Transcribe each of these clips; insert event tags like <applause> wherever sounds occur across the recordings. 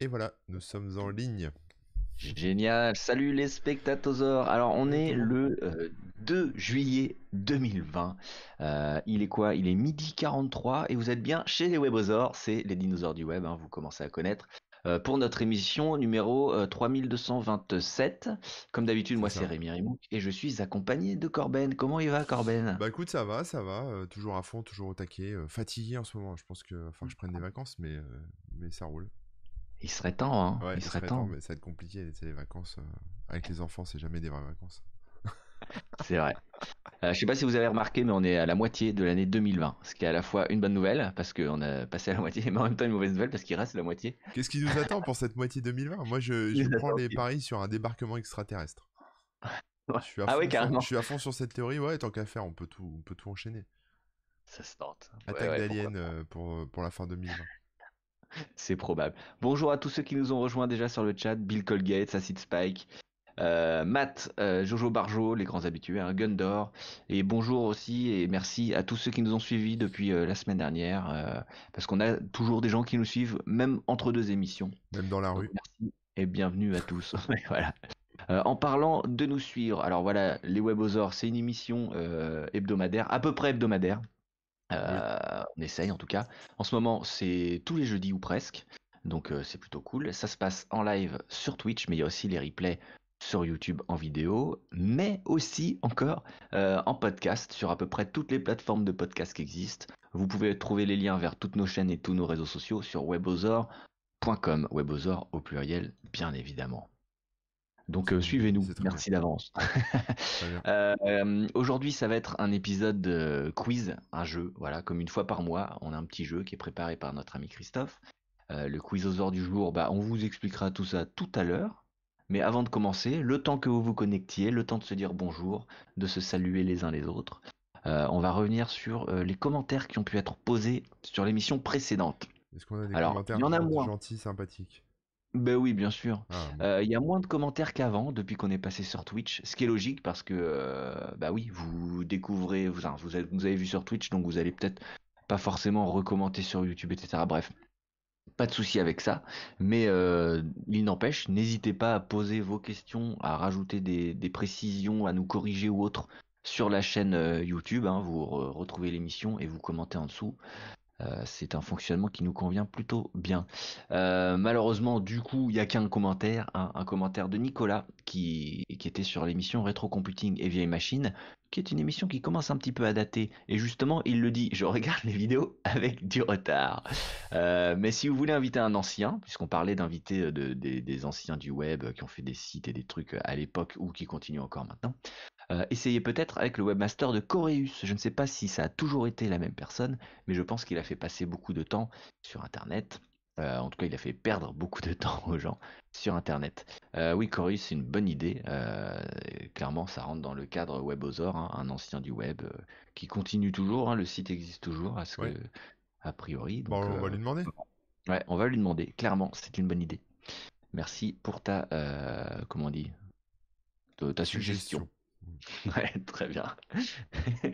Et voilà, nous sommes en ligne. Génial. Salut les spectatosaures. Alors, on est le 2 euh, juillet 2020. Euh, il est quoi? Il est midi 43 et vous êtes bien chez les webosaures. C'est les dinosaures du web, hein, vous commencez à connaître. Euh, pour notre émission numéro 3227. Comme d'habitude, moi c'est Rémi Rimouk et je suis accompagné de Corben. Comment il va Corben? Bah écoute, ça va, ça va. toujours à fond, toujours au taquet. fatigué en ce moment. Je pense que, enfin, je prenne des vacances, mais, mais ça roule. Il serait temps, hein. il, serait, temps. mais ça va être compliqué. Les vacances euh, avec les enfants, c'est jamais des vraies vacances. <laughs> c'est vrai. Euh, je sais pas si vous avez remarqué, mais on est à la moitié de l'année 2020. Ce qui est à la fois une bonne nouvelle, parce qu'on a passé à la moitié, <laughs> mais en même temps une mauvaise nouvelle, parce qu'il reste la moitié. Qu'est-ce qui nous attend pour cette moitié 2020 Moi, je, prends les paris sur un débarquement extraterrestre. Je suis, à ah oui, carrément. je suis à fond sur cette théorie. Ouais, tant qu'à faire, on peut tout, on peut tout enchaîner. Ça se tente. Attaque d'aliens euh, pour, pour la fin 2020. C'est probable. Bonjour à tous ceux qui nous ont rejoints déjà sur le chat. Bill Colgate, Acid Spike, euh, Matt, euh, Jojo Barjo, les grands habitués, hein, Gundor. Et bonjour aussi et merci à tous ceux qui nous ont suivis depuis euh, la semaine dernière. parce qu'on a toujours des gens qui nous suivent, même entre deux émissions. Même dans la rue. merci et bienvenue à tous. <laughs> voilà. en parlant de nous suivre, alors voilà, les Webosaures, c'est une émission hebdomadaire, à peu près hebdomadaire. Euh, on essaye en tout cas. En ce moment, c'est tous les jeudis ou presque. Donc euh, c'est plutôt cool. Ça se passe en live sur Twitch, mais il y a aussi les replays sur YouTube en vidéo, mais aussi encore euh, en podcast sur à peu près toutes les plateformes de podcast qui existent. Vous pouvez trouver les liens vers toutes nos chaînes et tous nos réseaux sociaux sur webosaur.com. Webosaur au pluriel, bien évidemment. Donc euh, suivez-nous, merci d'avance. <laughs> Euh, aujourd'hui, ça va être un épisode de quiz, un jeu, voilà, comme une fois par mois, on a un petit jeu qui est préparé par notre ami Christophe. Euh, le quiz aux heures du jour, bah, on vous expliquera tout ça tout à l'heure. Mais avant de commencer, le temps que vous vous connectiez, le temps de se dire bonjour, de se saluer les uns les autres, on va revenir sur les commentaires qui ont pu être posés sur l'émission précédente. Est-ce qu'on a des commentaires gentils, sympathiques? Ben oui, bien sûr. Ah, euh, il y a moins de commentaires qu'avant depuis qu'on est passé sur Twitch, ce qui est logique parce que, euh, bah oui, vous découvrez, vous, vous, avez, vous avez vu sur Twitch, donc vous allez peut-être pas forcément recommenter sur YouTube, etc. Bref, pas de souci avec ça, mais euh, il n'empêche, n'hésitez pas à poser vos questions, à rajouter des, précisions, à nous corriger ou autre sur la chaîne YouTube. Hein. vous retrouvez l'émission et vous commentez en dessous. Euh, c'est un fonctionnement qui nous convient plutôt bien. Euh, malheureusement, du coup, il n'y a qu'un commentaire, un commentaire de Nicolas qui, était sur l'émission Rétro Computing et Vieille Machine, qui est une émission qui commence un petit peu à dater. Et justement, il le dit, je regarde les vidéos avec du retard. Euh, mais si vous voulez inviter un ancien, puisqu'on parlait d'inviter des anciens du web qui ont fait des sites et des trucs à l'époque ou qui continuent encore maintenant, euh, essayez peut-être avec le webmaster de Coreus. Je ne sais pas si ça a toujours été la même personne, mais je pense qu'il a fait passer beaucoup de temps sur Internet. Euh, en tout cas, il a fait perdre beaucoup de <laughs> temps aux gens sur Internet. Euh, oui, Coreus, c'est une bonne idée. clairement, ça rentre dans le cadre WebOzor, hein, un ancien du web qui continue toujours. Hein, le site existe toujours, à ce que, a priori. bon, on va lui demander. Ouais, on va lui demander. Clairement, c'est une bonne idée. Merci pour ta, comment on dit, ta suggestion. <laughs> Ouais, très bien. <laughs>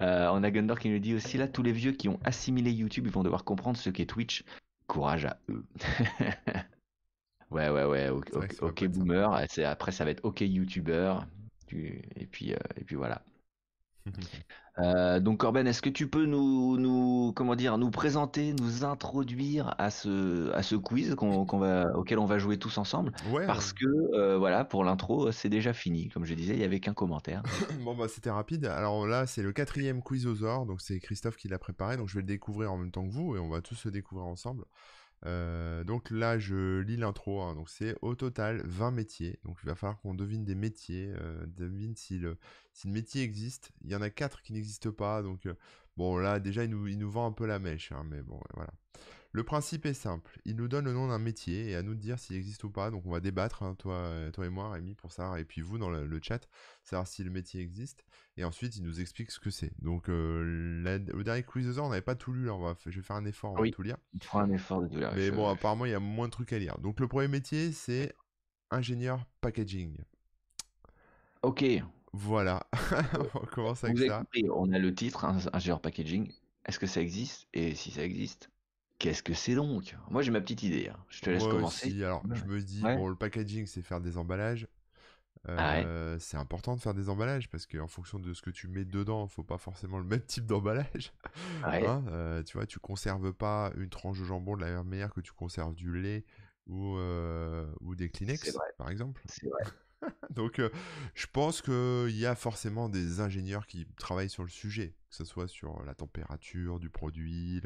euh, on a Gundor qui nous dit aussi là, tous les vieux qui ont assimilé YouTube, ils vont devoir comprendre ce qu'est Twitch. Courage à eux. <laughs> ouais, ouais, ouais. Ok, boomer. Après, ça va être ok YouTuber. Et puis, euh, et puis voilà. <laughs> Euh, donc Corben, est-ce que tu peux nous, nous, comment dire, nous présenter, nous introduire à ce, à ce quiz qu'on, va, auquel on va jouer tous ensemble? Parce que euh, voilà, pour l'intro, c'est déjà fini. Comme je disais, il y avait qu'un commentaire. <coughs> bon bah c'était rapide. Alors là, c'est le quatrième quiz aux ors, donc c'est Christophe qui l'a préparé, donc je vais le découvrir en même temps que vous et on va tous le découvrir ensemble. Euh, donc là, je lis l'intro. Hein. donc c'est au total 20 métiers. Donc il va falloir qu'on devine des métiers, euh, devine si le, si le métier existe. Il y en a 4 qui n'existent pas. Donc euh, bon, là déjà, il nous, il nous vend un peu la mèche. Hein, mais bon, voilà. Le principe est simple. Il nous donne le nom d'un métier et à nous de dire s'il existe ou pas. Donc on va débattre, hein, toi, toi et moi, Rémi, pour ça. Et puis vous, dans le, chat, savoir si le métier existe. Et ensuite, il nous explique ce que c'est. Donc euh, le dernier quiz on n'avait pas tout lu. Là, on va, je vais faire un effort, on va tout lire. Il fera un effort de tout lire. Mais bon, apparemment, il y a moins de trucs à lire. Donc le premier métier, c'est ingénieur packaging. Ok. Voilà. <laughs> on commence avec ça. on a le titre, ingénieur packaging. Est-ce que ça existe Et si ça existe, qu'est-ce que c'est donc Moi, j'ai ma petite idée. Hein. Je te laisse commencer. Alors, je me dis, bon, le packaging, c'est faire des emballages. Ah euh, c'est important de faire des emballages parce qu'en fonction de ce que tu mets dedans, faut pas forcément le même type d'emballage. <laughs> Hein, euh, tu vois, tu conserves pas une tranche de jambon de la même manière que tu conserves du lait ou, euh, ou des Kleenex, par exemple. C'est vrai. <laughs> Donc, je pense qu'il y a forcément des ingénieurs qui travaillent sur le sujet, que ce soit sur la température du produit,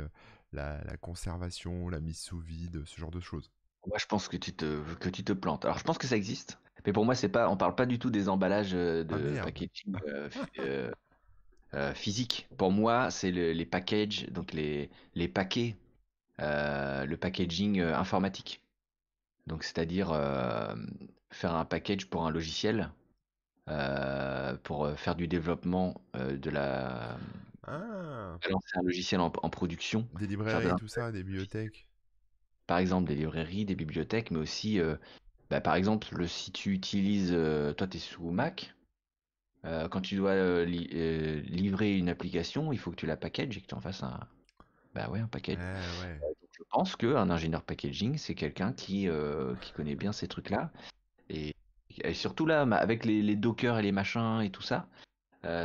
la, la, conservation, la mise sous vide, ce genre de choses. Moi, je pense que tu te, que tu te plantes. Alors, je pense que ça existe. Mais pour moi, c'est pas, on parle pas du tout des emballages euh, de ah, packaging euh, euh, physique. Pour moi, c'est les packages, donc les, les paquets, le packaging informatique. Donc, c'est-à-dire faire un package pour un logiciel, pour faire du développement de la. Ah. Un logiciel en, production. Des librairies, tout ça, des bibliothèques. Par exemple, des librairies, des bibliothèques, mais aussi bah, par exemple, si tu utilises, euh, toi tu es sous Mac, euh, quand tu dois euh, livrer une application, il faut que tu la packages et que tu en fasses un, bah ouais, un package. je pense qu'un ingénieur packaging, c'est quelqu'un qui, qui connaît bien ces trucs-là. Et, surtout là, avec les, dockers et les machins et tout ça,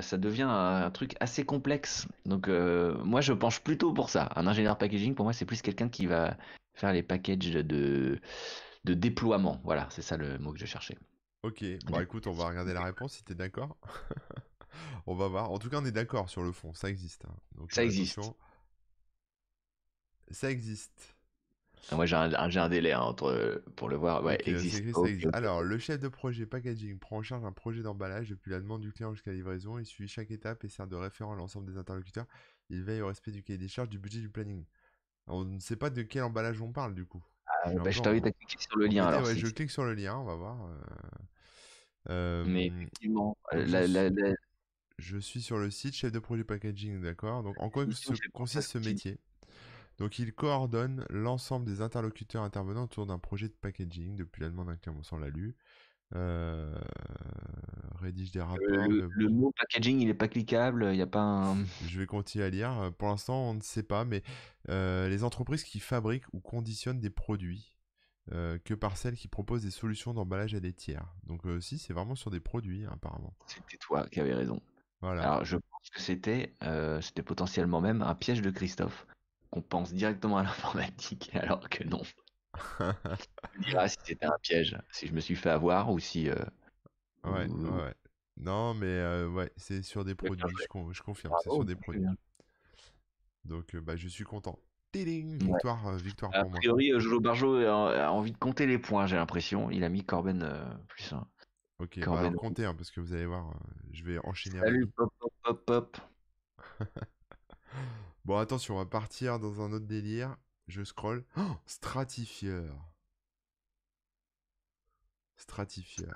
ça devient un, truc assez complexe. Donc moi, je penche plutôt pour ça. Un ingénieur packaging, pour moi, c'est plus quelqu'un qui va faire les packages de de déploiement. Voilà, c'est ça le mot que je cherchais. Ok, bon écoute, on va regarder la réponse si tu es d'accord. <laughs> on va voir. En tout cas, on est d'accord sur le fond, ça existe. Hein. Donc, ça existe. Ça existe. Ah, moi, j'ai un, un, délai hein, entre, pour le voir. Ouais, existe. Alors, le chef de projet packaging prend en charge un projet d'emballage depuis la demande du client jusqu'à la livraison. Il suit chaque étape et sert de référent à l'ensemble des interlocuteurs. Il veille au respect du cahier des charges, du budget, du planning. on ne sait pas de quel emballage on parle du coup. Ah, bah, je t'invite à cliquer sur le lien. alors, je clique sur le lien, on va voir. Euh, Mais effectivement, je suis sur le site chef de projet packaging, d'accord? Donc, en quoi consiste ce métier? Donc, il coordonne l'ensemble des interlocuteurs intervenant autour d'un projet de packaging depuis la demande d'un client. Bon, l'a lu. Euh, rédige des rapports. Le, mot packaging, il n'est pas cliquable, il n'y a pas un... <laughs> Je vais continuer à lire. Pour l'instant, on ne sait pas, mais euh, les entreprises qui fabriquent ou conditionnent des produits euh, que par celles qui proposent des solutions d'emballage à des tiers. Donc si, c'est vraiment sur des produits, hein, apparemment. C'était toi qui avais raison. Voilà. Alors, je pense que c'était c'était potentiellement même un piège de Christophe, qu'on pense directement à l'informatique, <laughs> alors que non. <laughs> tu diras si c'était un piège, si je me suis fait avoir ou si. Euh, ouais, ouais. Non, mais euh, ouais, c'est sur des produits, je, confirme, c'est sur des produits. Donc, euh, bah, je suis content. victoire, victoire pour moi. A priori, Jojo Barjo a, envie de compter les points, j'ai l'impression. Il a mis Corben plus 1. Ok, on va compter, hein, parce que vous allez voir, je vais enchaîner Salut, pop, pop, pop, <laughs> bon, attention, on va partir dans un autre délire. Je scroll. Oh, stratifieur. Stratifieur.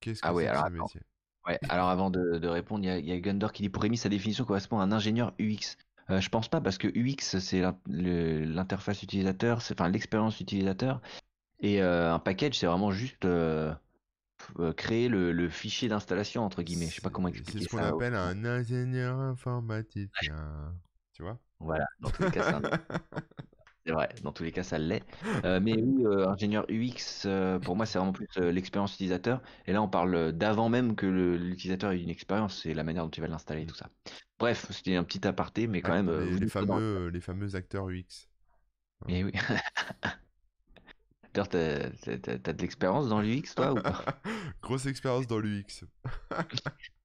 Qu'est-ce que ah c'est ce métier? Ouais, alors avant de, répondre, il y, a Gundor qui dit pour Rémi, sa définition correspond à un ingénieur UX. Euh, je pense pas parce que UX c'est l'interface utilisateur, c'est enfin l'expérience utilisateur et euh, un package c'est vraiment juste euh, créer le, fichier d'installation entre guillemets. Je sais pas comment expliquer ça. C'est ce qu'on appelle un ingénieur informatique. Tu vois? Voilà, dans tous les cas, <laughs> C'est vrai, dans tous les cas, ça l'est. Euh, mais oui, euh, ingénieur UX, euh, pour moi, c'est vraiment plus l'expérience utilisateur. Et là, on parle d'avant même que l'utilisateur ait une expérience, c'est la manière dont tu vas l'installer et tout ça. Bref, c'était un petit aparté, mais quand même. Les, fameux, les fameux acteurs UX. Mais oui. T'as de l'expérience dans l'UX, toi ou pas? <laughs> Grosse expérience dans l'UX. <laughs>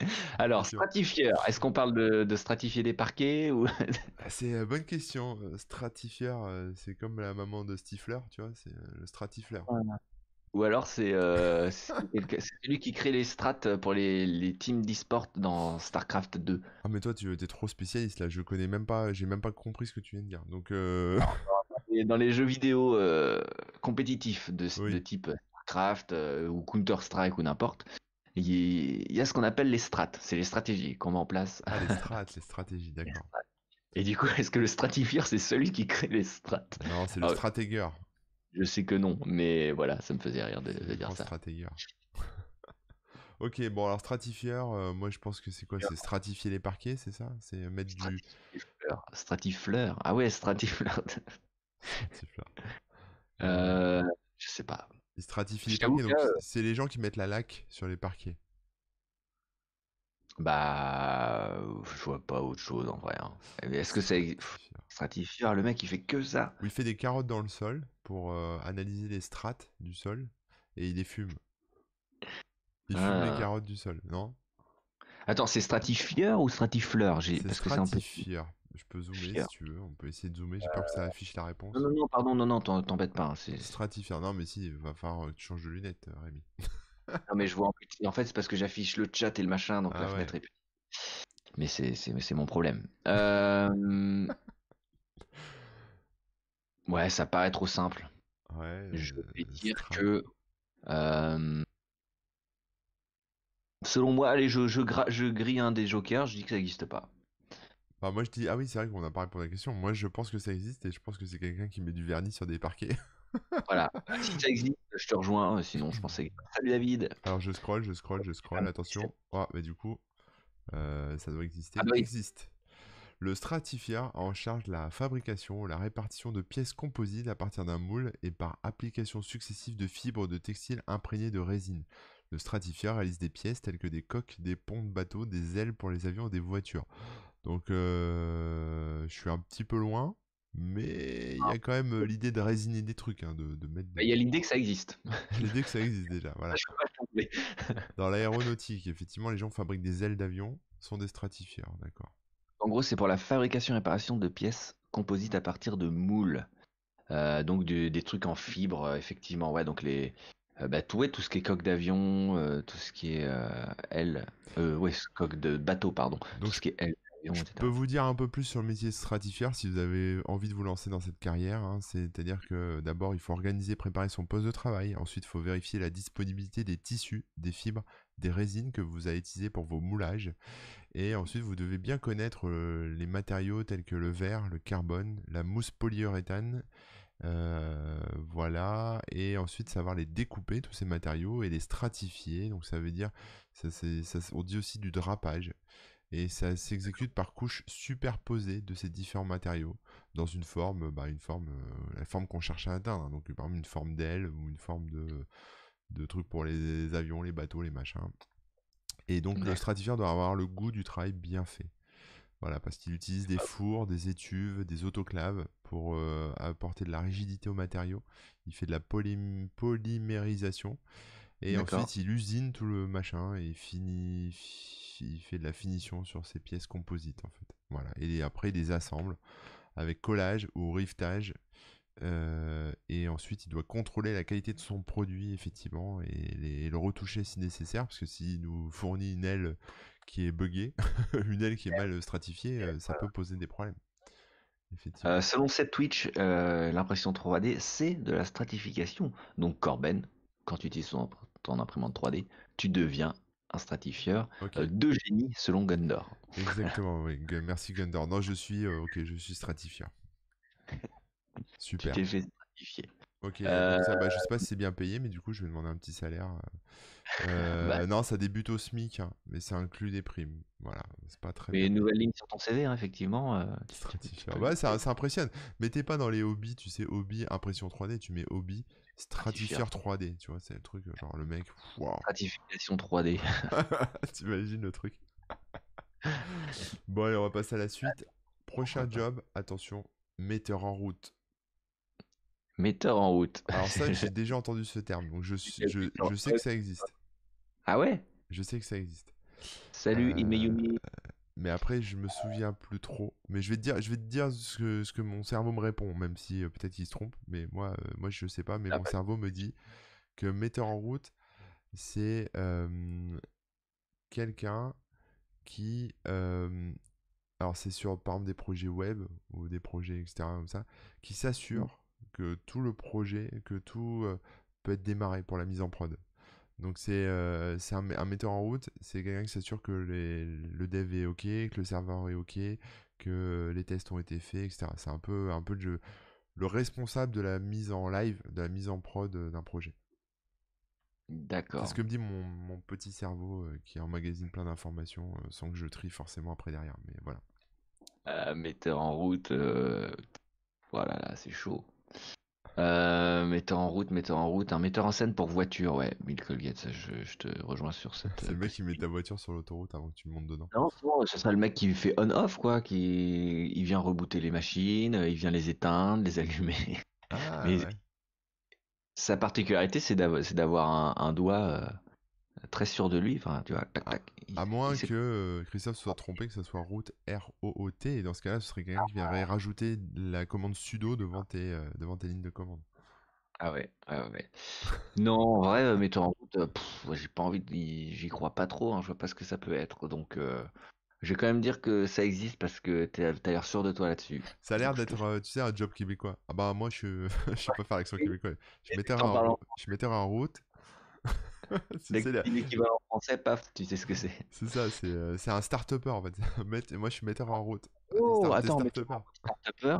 <laughs> Alors, stratifieur, est-ce qu'on parle de, stratifier des parquets ou... <laughs> Ah, c'est une bonne question. Euh, stratifieur, euh, c'est comme la maman de Stifler, tu vois, c'est euh, le stratifleur. Ou alors c'est celui qui crée les strats pour les, teams d'e-sport dans StarCraft 2. Ah mais toi tu es trop spécialiste là, je connais même pas, j'ai même pas compris ce que tu viens de dire. Donc dans les jeux vidéo compétitifs de, de type StarCraft ou Counter Strike ou n'importe, il y a ce qu'on appelle les strates, c'est les stratégies qu'on met en place. Ah, les <laughs> strates, les stratégies, d'accord. Et du coup, est-ce que le stratifieur, c'est celui qui crée les strates? Non, c'est le ah, stratégueur. Je sais que non, mais voilà, ça me faisait rire de, dire ça. Stratégueur. <laughs> ok, bon, alors stratifieur, euh, moi je pense que c'est quoi? C'est stratifier les parquets, c'est ça? C'est mettre du. Stratifleur. Ah ouais, Stratifleur. <laughs> euh, je sais pas. Il stratifie les parquets, donc c'est les gens qui mettent la laque sur les parquets. Bah, je vois pas autre chose en vrai. Hein. Est-ce que c'est stratifieur Le mec, il fait que ça? il fait des carottes dans le sol pour euh, analyser les strates du sol et il les fume. Il fume les ah. carottes du sol, non? Attends, c'est stratifieur ou stratifleur? C'est stratifieur. Je peux zoomer si tu veux. On peut essayer de zoomer. J'ai peur que ça affiche la réponse. Non, non, non, pardon, non, non, t'embête pas. Hein, stratifieur. Non, mais si, il va falloir que tu changes de lunettes, euh, Rémi. <laughs> non, mais je vois en fait, c'est parce que j'affiche le chat et le machin, donc la ah fenêtre est. Mais c'est mon problème. Euh... <laughs> ouais, ça paraît trop simple. Ouais. Je vais dire que. Euh... Selon moi, allez, je, je, je grille un des jokers, je dis que ça n'existe pas. Bah moi je dis, ah oui c'est vrai qu'on a pas répondu à la question, moi je pense que ça existe et je pense que c'est quelqu'un qui met du vernis sur des parquets. <laughs> voilà, si ça existe, je te rejoins, euh, sinon je pensais... Salut David Alors je scroll, je scroll, je scroll, attention. Oh, mais du coup, euh, ça doit exister. Ah, bah existe. Le stratifieur en charge de la fabrication, la répartition de pièces composites à partir d'un moule et par application successive de fibres de textile imprégnées de résine. Le stratifieur réalise des pièces telles que des coques, des ponts de bateaux, des ailes pour les avions et des voitures. Donc, euh, je suis un petit peu loin, mais il y a ah. quand même l'idée de résiner des trucs, hein, de, mettre. Bah, il y a l'idée que ça existe. <laughs> l'idée que ça existe déjà, <laughs> voilà. <laughs> Dans l'aéronautique, effectivement, les gens fabriquent des ailes d'avion, sont des stratifieurs, d'accord. En gros, c'est pour la fabrication et réparation de pièces composites à partir de moules. Euh, donc des trucs en fibre, effectivement, ouais. Donc les, bah, tout, tout ce qui est coque d'avion, tout ce qui est aile, ouais, coque de bateau, pardon. Donc, tout ce qui est aile je peux vous dire un peu plus sur le métier stratifieur si vous avez envie de vous lancer dans cette carrière. Hein. C'est-à-dire que d'abord, il faut organiser, préparer son poste de travail. Ensuite, il faut vérifier la disponibilité des tissus, des fibres, des résines que vous allez utiliser pour vos moulages. Et ensuite, vous devez bien connaître euh, les matériaux tels que le verre, le carbone, la mousse polyuréthane. Euh, voilà, et ensuite savoir les découper, tous ces matériaux, et les stratifier. Donc ça veut dire, ça, ça, on dit aussi du drapage et ça s'exécute par couches superposées de ces différents matériaux dans une forme, bah, une forme, euh, la forme qu'on cherche à atteindre. Donc par exemple une forme d'aile ou une forme de, de truc pour les avions, les bateaux, les machins. Et donc le stratifieur doit avoir le goût du travail bien fait. Voilà, parce qu'il utilise des fours, des étuves, des autoclaves pour euh, apporter de la rigidité au matériau. Il fait de la polymérisation. Et ensuite, il usine tout le machin et finit, il fait de la finition sur ces pièces composites en fait. Voilà. Et après il les assemble avec collage ou riftage. Euh, et ensuite, il doit contrôler la qualité de son produit, effectivement, et, le retoucher si nécessaire, parce que s'il nous fournit une aile qui est buggée, <laughs> une aile qui est mal stratifiée, euh, ça peut poser des problèmes. Euh, selon cette Twitch, l'impression 3D, c'est de la stratification. Donc, Corben, quand tu utilises ton imprimante 3D, tu deviens un stratifieur euh, de génie selon Gundor. <laughs> Exactement, oui. Merci Gundor. Non, je suis euh, ok, je suis stratifieur. <laughs> Super. Tu t'es fait stratifier. Ok, euh... ça, bah, je sais pas si c'est bien payé, mais du coup, je vais demander un petit salaire. <laughs> Bah. Non, ça débute au SMIC, hein, mais ça inclut des primes. Voilà, c'est pas très. Mais une nouvelle ligne sur ton CV, hein, effectivement. Stratifieur. Ouais, ça, ça, impressionne. Mettez pas dans les hobbies, tu sais, hobby, impression 3D, tu mets hobby, stratifieur 3D, tu vois, c'est le truc, genre le mec. Stratification 3D. <laughs> T'imagines le truc. <laughs> bon, allez, on va passer à la suite. Prochain job, attention, metteur en route. Metteur en route. Alors ça, j'ai <laughs> déjà entendu ce terme, donc je, je, je, sais que ça existe. Ah ouais? Je sais que ça existe. Salut, euh, Imeyumi. Mais après, je me souviens plus trop. Mais je vais te dire, je vais te dire ce que, ce que mon cerveau me répond, même si euh, peut-être il se trompe. Mais moi, euh, moi je sais pas. Mais ah mon cerveau me dit que metteur en route, c'est quelqu'un qui. alors, c'est sur, par exemple, des projets web ou des projets, etc. comme ça, qui s'assure mmh. que tout le projet, que tout peut être démarré pour la mise en prod. Donc c'est euh, un, metteur en route, c'est quelqu'un qui s'assure que le dev est OK, que le serveur est OK, que les tests ont été faits, etc. C'est un peu, un peu le, le, responsable de la mise en live, de la mise en prod euh, d'un projet. D'accord. C'est ce que me dit mon, mon petit cerveau euh, qui emmagasine plein d'informations sans que je trie forcément après derrière. Mais voilà. metteur en route. Voilà, là, c'est chaud. Euh, metteur en route, metteur en route, un metteur en scène pour voiture, ouais, Bill Colgate, je, te rejoins sur cette. C'est le mec qui met ta voiture sur l'autoroute avant que tu montes dedans. Non, ce serait le mec qui fait on-off, quoi, qui il vient rebooter les machines, il vient les éteindre, les allumer. Ah, Mais sa particularité, c'est d'avoir un, doigt euh, très sûr de lui, enfin, tu vois, tac, tac. À moins que euh, Christophe soit trompé, que ce soit route R-O-O-T, et dans ce cas-là, ce serait quelqu'un qui viendrait rajouter la commande sudo devant tes, euh, devant tes lignes de commande. Ah ouais, ouais, ouais. <laughs> non, en vrai, euh, metteur en route, j'ai pas envie de... J'y crois pas trop, hein, je vois pas ce que ça peut être, donc... Je vais quand même dire que ça existe parce que t'as l'air sûr de toi là-dessus. Ça a l'air d'être, tu sais, un job québécois. Ah bah moi, je, <laughs> je sais pas faire l'accent québécois. Je metteur en, je metteur <laughs> route. c'est l'équivalent français, paf, tu sais ce que c'est. C'est ça, c'est euh, un start-upper en fait. <laughs> Moi je suis metteur en route. Oh, attends, start-upper,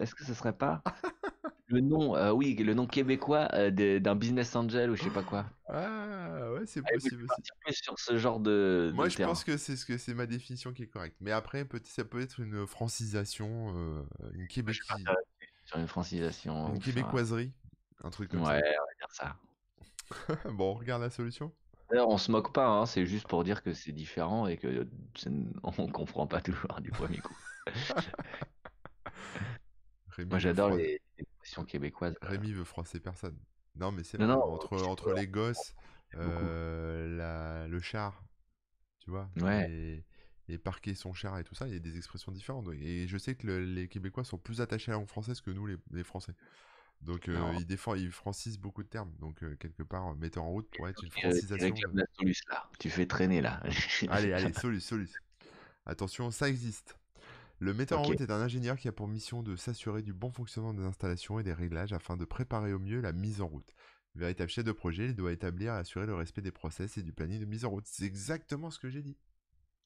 est-ce que ce serait pas <laughs> le nom, euh, oui, le nom québécois euh, d'un business angel ou je sais pas quoi? Ah, ouais, c'est possible aussi. Plus sur ce genre de. Moi je pense que c'est ce que c'est ma définition qui est correcte. Mais après, peut ça peut être une francisation, une québécoiserie. Sur une francisation. Une québécoiserie, un truc comme ça. Ouais, on va dire ça. <laughs> bon, on regarde la solution. On se moque pas, hein, c'est juste pour dire que c'est différent et que <laughs> on comprend pas toujours du premier coup. <laughs> Moi, j'adore les, expressions québécoises. Rémi veut froisser personne. Non, mais c'est entre, entre les gosses, euh, le char, tu vois, ouais. et, parquer son char et tout ça, il y a des expressions différentes. Et je sais que les Québécois sont plus attachés à la langue française que nous, les Français. Donc euh, il défend, il francise beaucoup de termes. Donc euh, quelque part, metteur en route pour être une francisation. Tu, là. tu fais traîner là. <laughs> allez, allez, Solus, Solus. Attention, ça existe. Le metteur en route est un ingénieur qui a pour mission de s'assurer du bon fonctionnement des installations et des réglages afin de préparer au mieux la mise en route. Véritable chef de projet, il doit établir et assurer le respect des process et du planning de mise en route. C'est exactement ce que j'ai dit.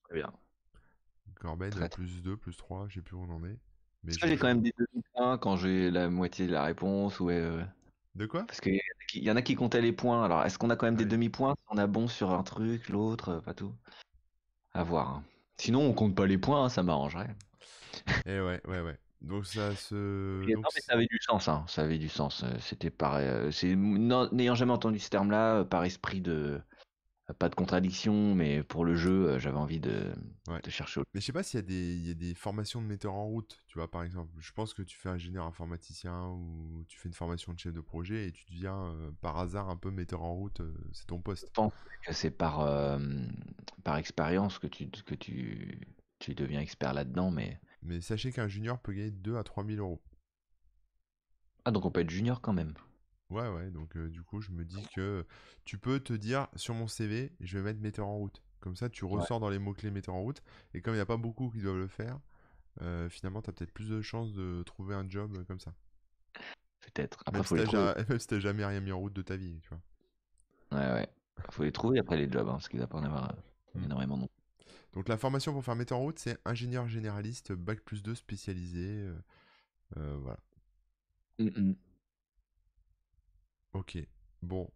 Très bien. Corben, plus 2, plus 3, je sais plus où on en est. Mais j'ai quand même des demi-points quand j'ai la moitié de la réponse ouais, De quoi? Parce qu'il y en a qui comptaient les points. Alors, est-ce qu'on a quand même des demi-points si on a bon sur un truc, l'autre, pas tout? À voir. Hein. Sinon, on compte pas les points, hein, ça m'arrangerait. Eh ouais, ouais, ouais. Donc ça se. <laughs> non, mais ça avait du sens, hein. Ça avait du sens. Euh, c'était par. Euh, n'ayant jamais entendu ce terme-là, euh, par esprit de pas de contradiction, mais pour le jeu, euh, j'avais envie de, chercher Mais je sais pas s'il y, a des, formations de metteur en route, tu vois, par exemple. Je pense que tu fais ingénieur informaticien ou tu fais une formation de chef de projet et tu deviens euh, par hasard un peu metteur en route, euh, c'est ton poste. Je pense que c'est par, par expérience que, tu, que tu, tu deviens expert là-dedans, mais... Mais sachez qu'un junior peut gagner 2 à 3 000 euros. Ah, donc on peut être junior quand même. Ouais, ouais, donc du coup, je me dis que tu peux te dire sur mon CV, je vais mettre metteur en route. Comme ça, tu ressors dans les mots-clés metteur en route. Et comme il n'y a pas beaucoup qui doivent le faire, finalement, tu as peut-être plus de chances de trouver un job comme ça. Peut-être. Après, même, faut si t'as jamais rien mis en route de ta vie, tu vois. Ouais, ouais. Faut les trouver après les jobs, hein, parce qu'il doit pas en avoir mmh. énormément non. Donc la formation pour faire metteur en route, c'est ingénieur généraliste, bac plus 2 spécialisé. voilà. Mmh Ok. Bon,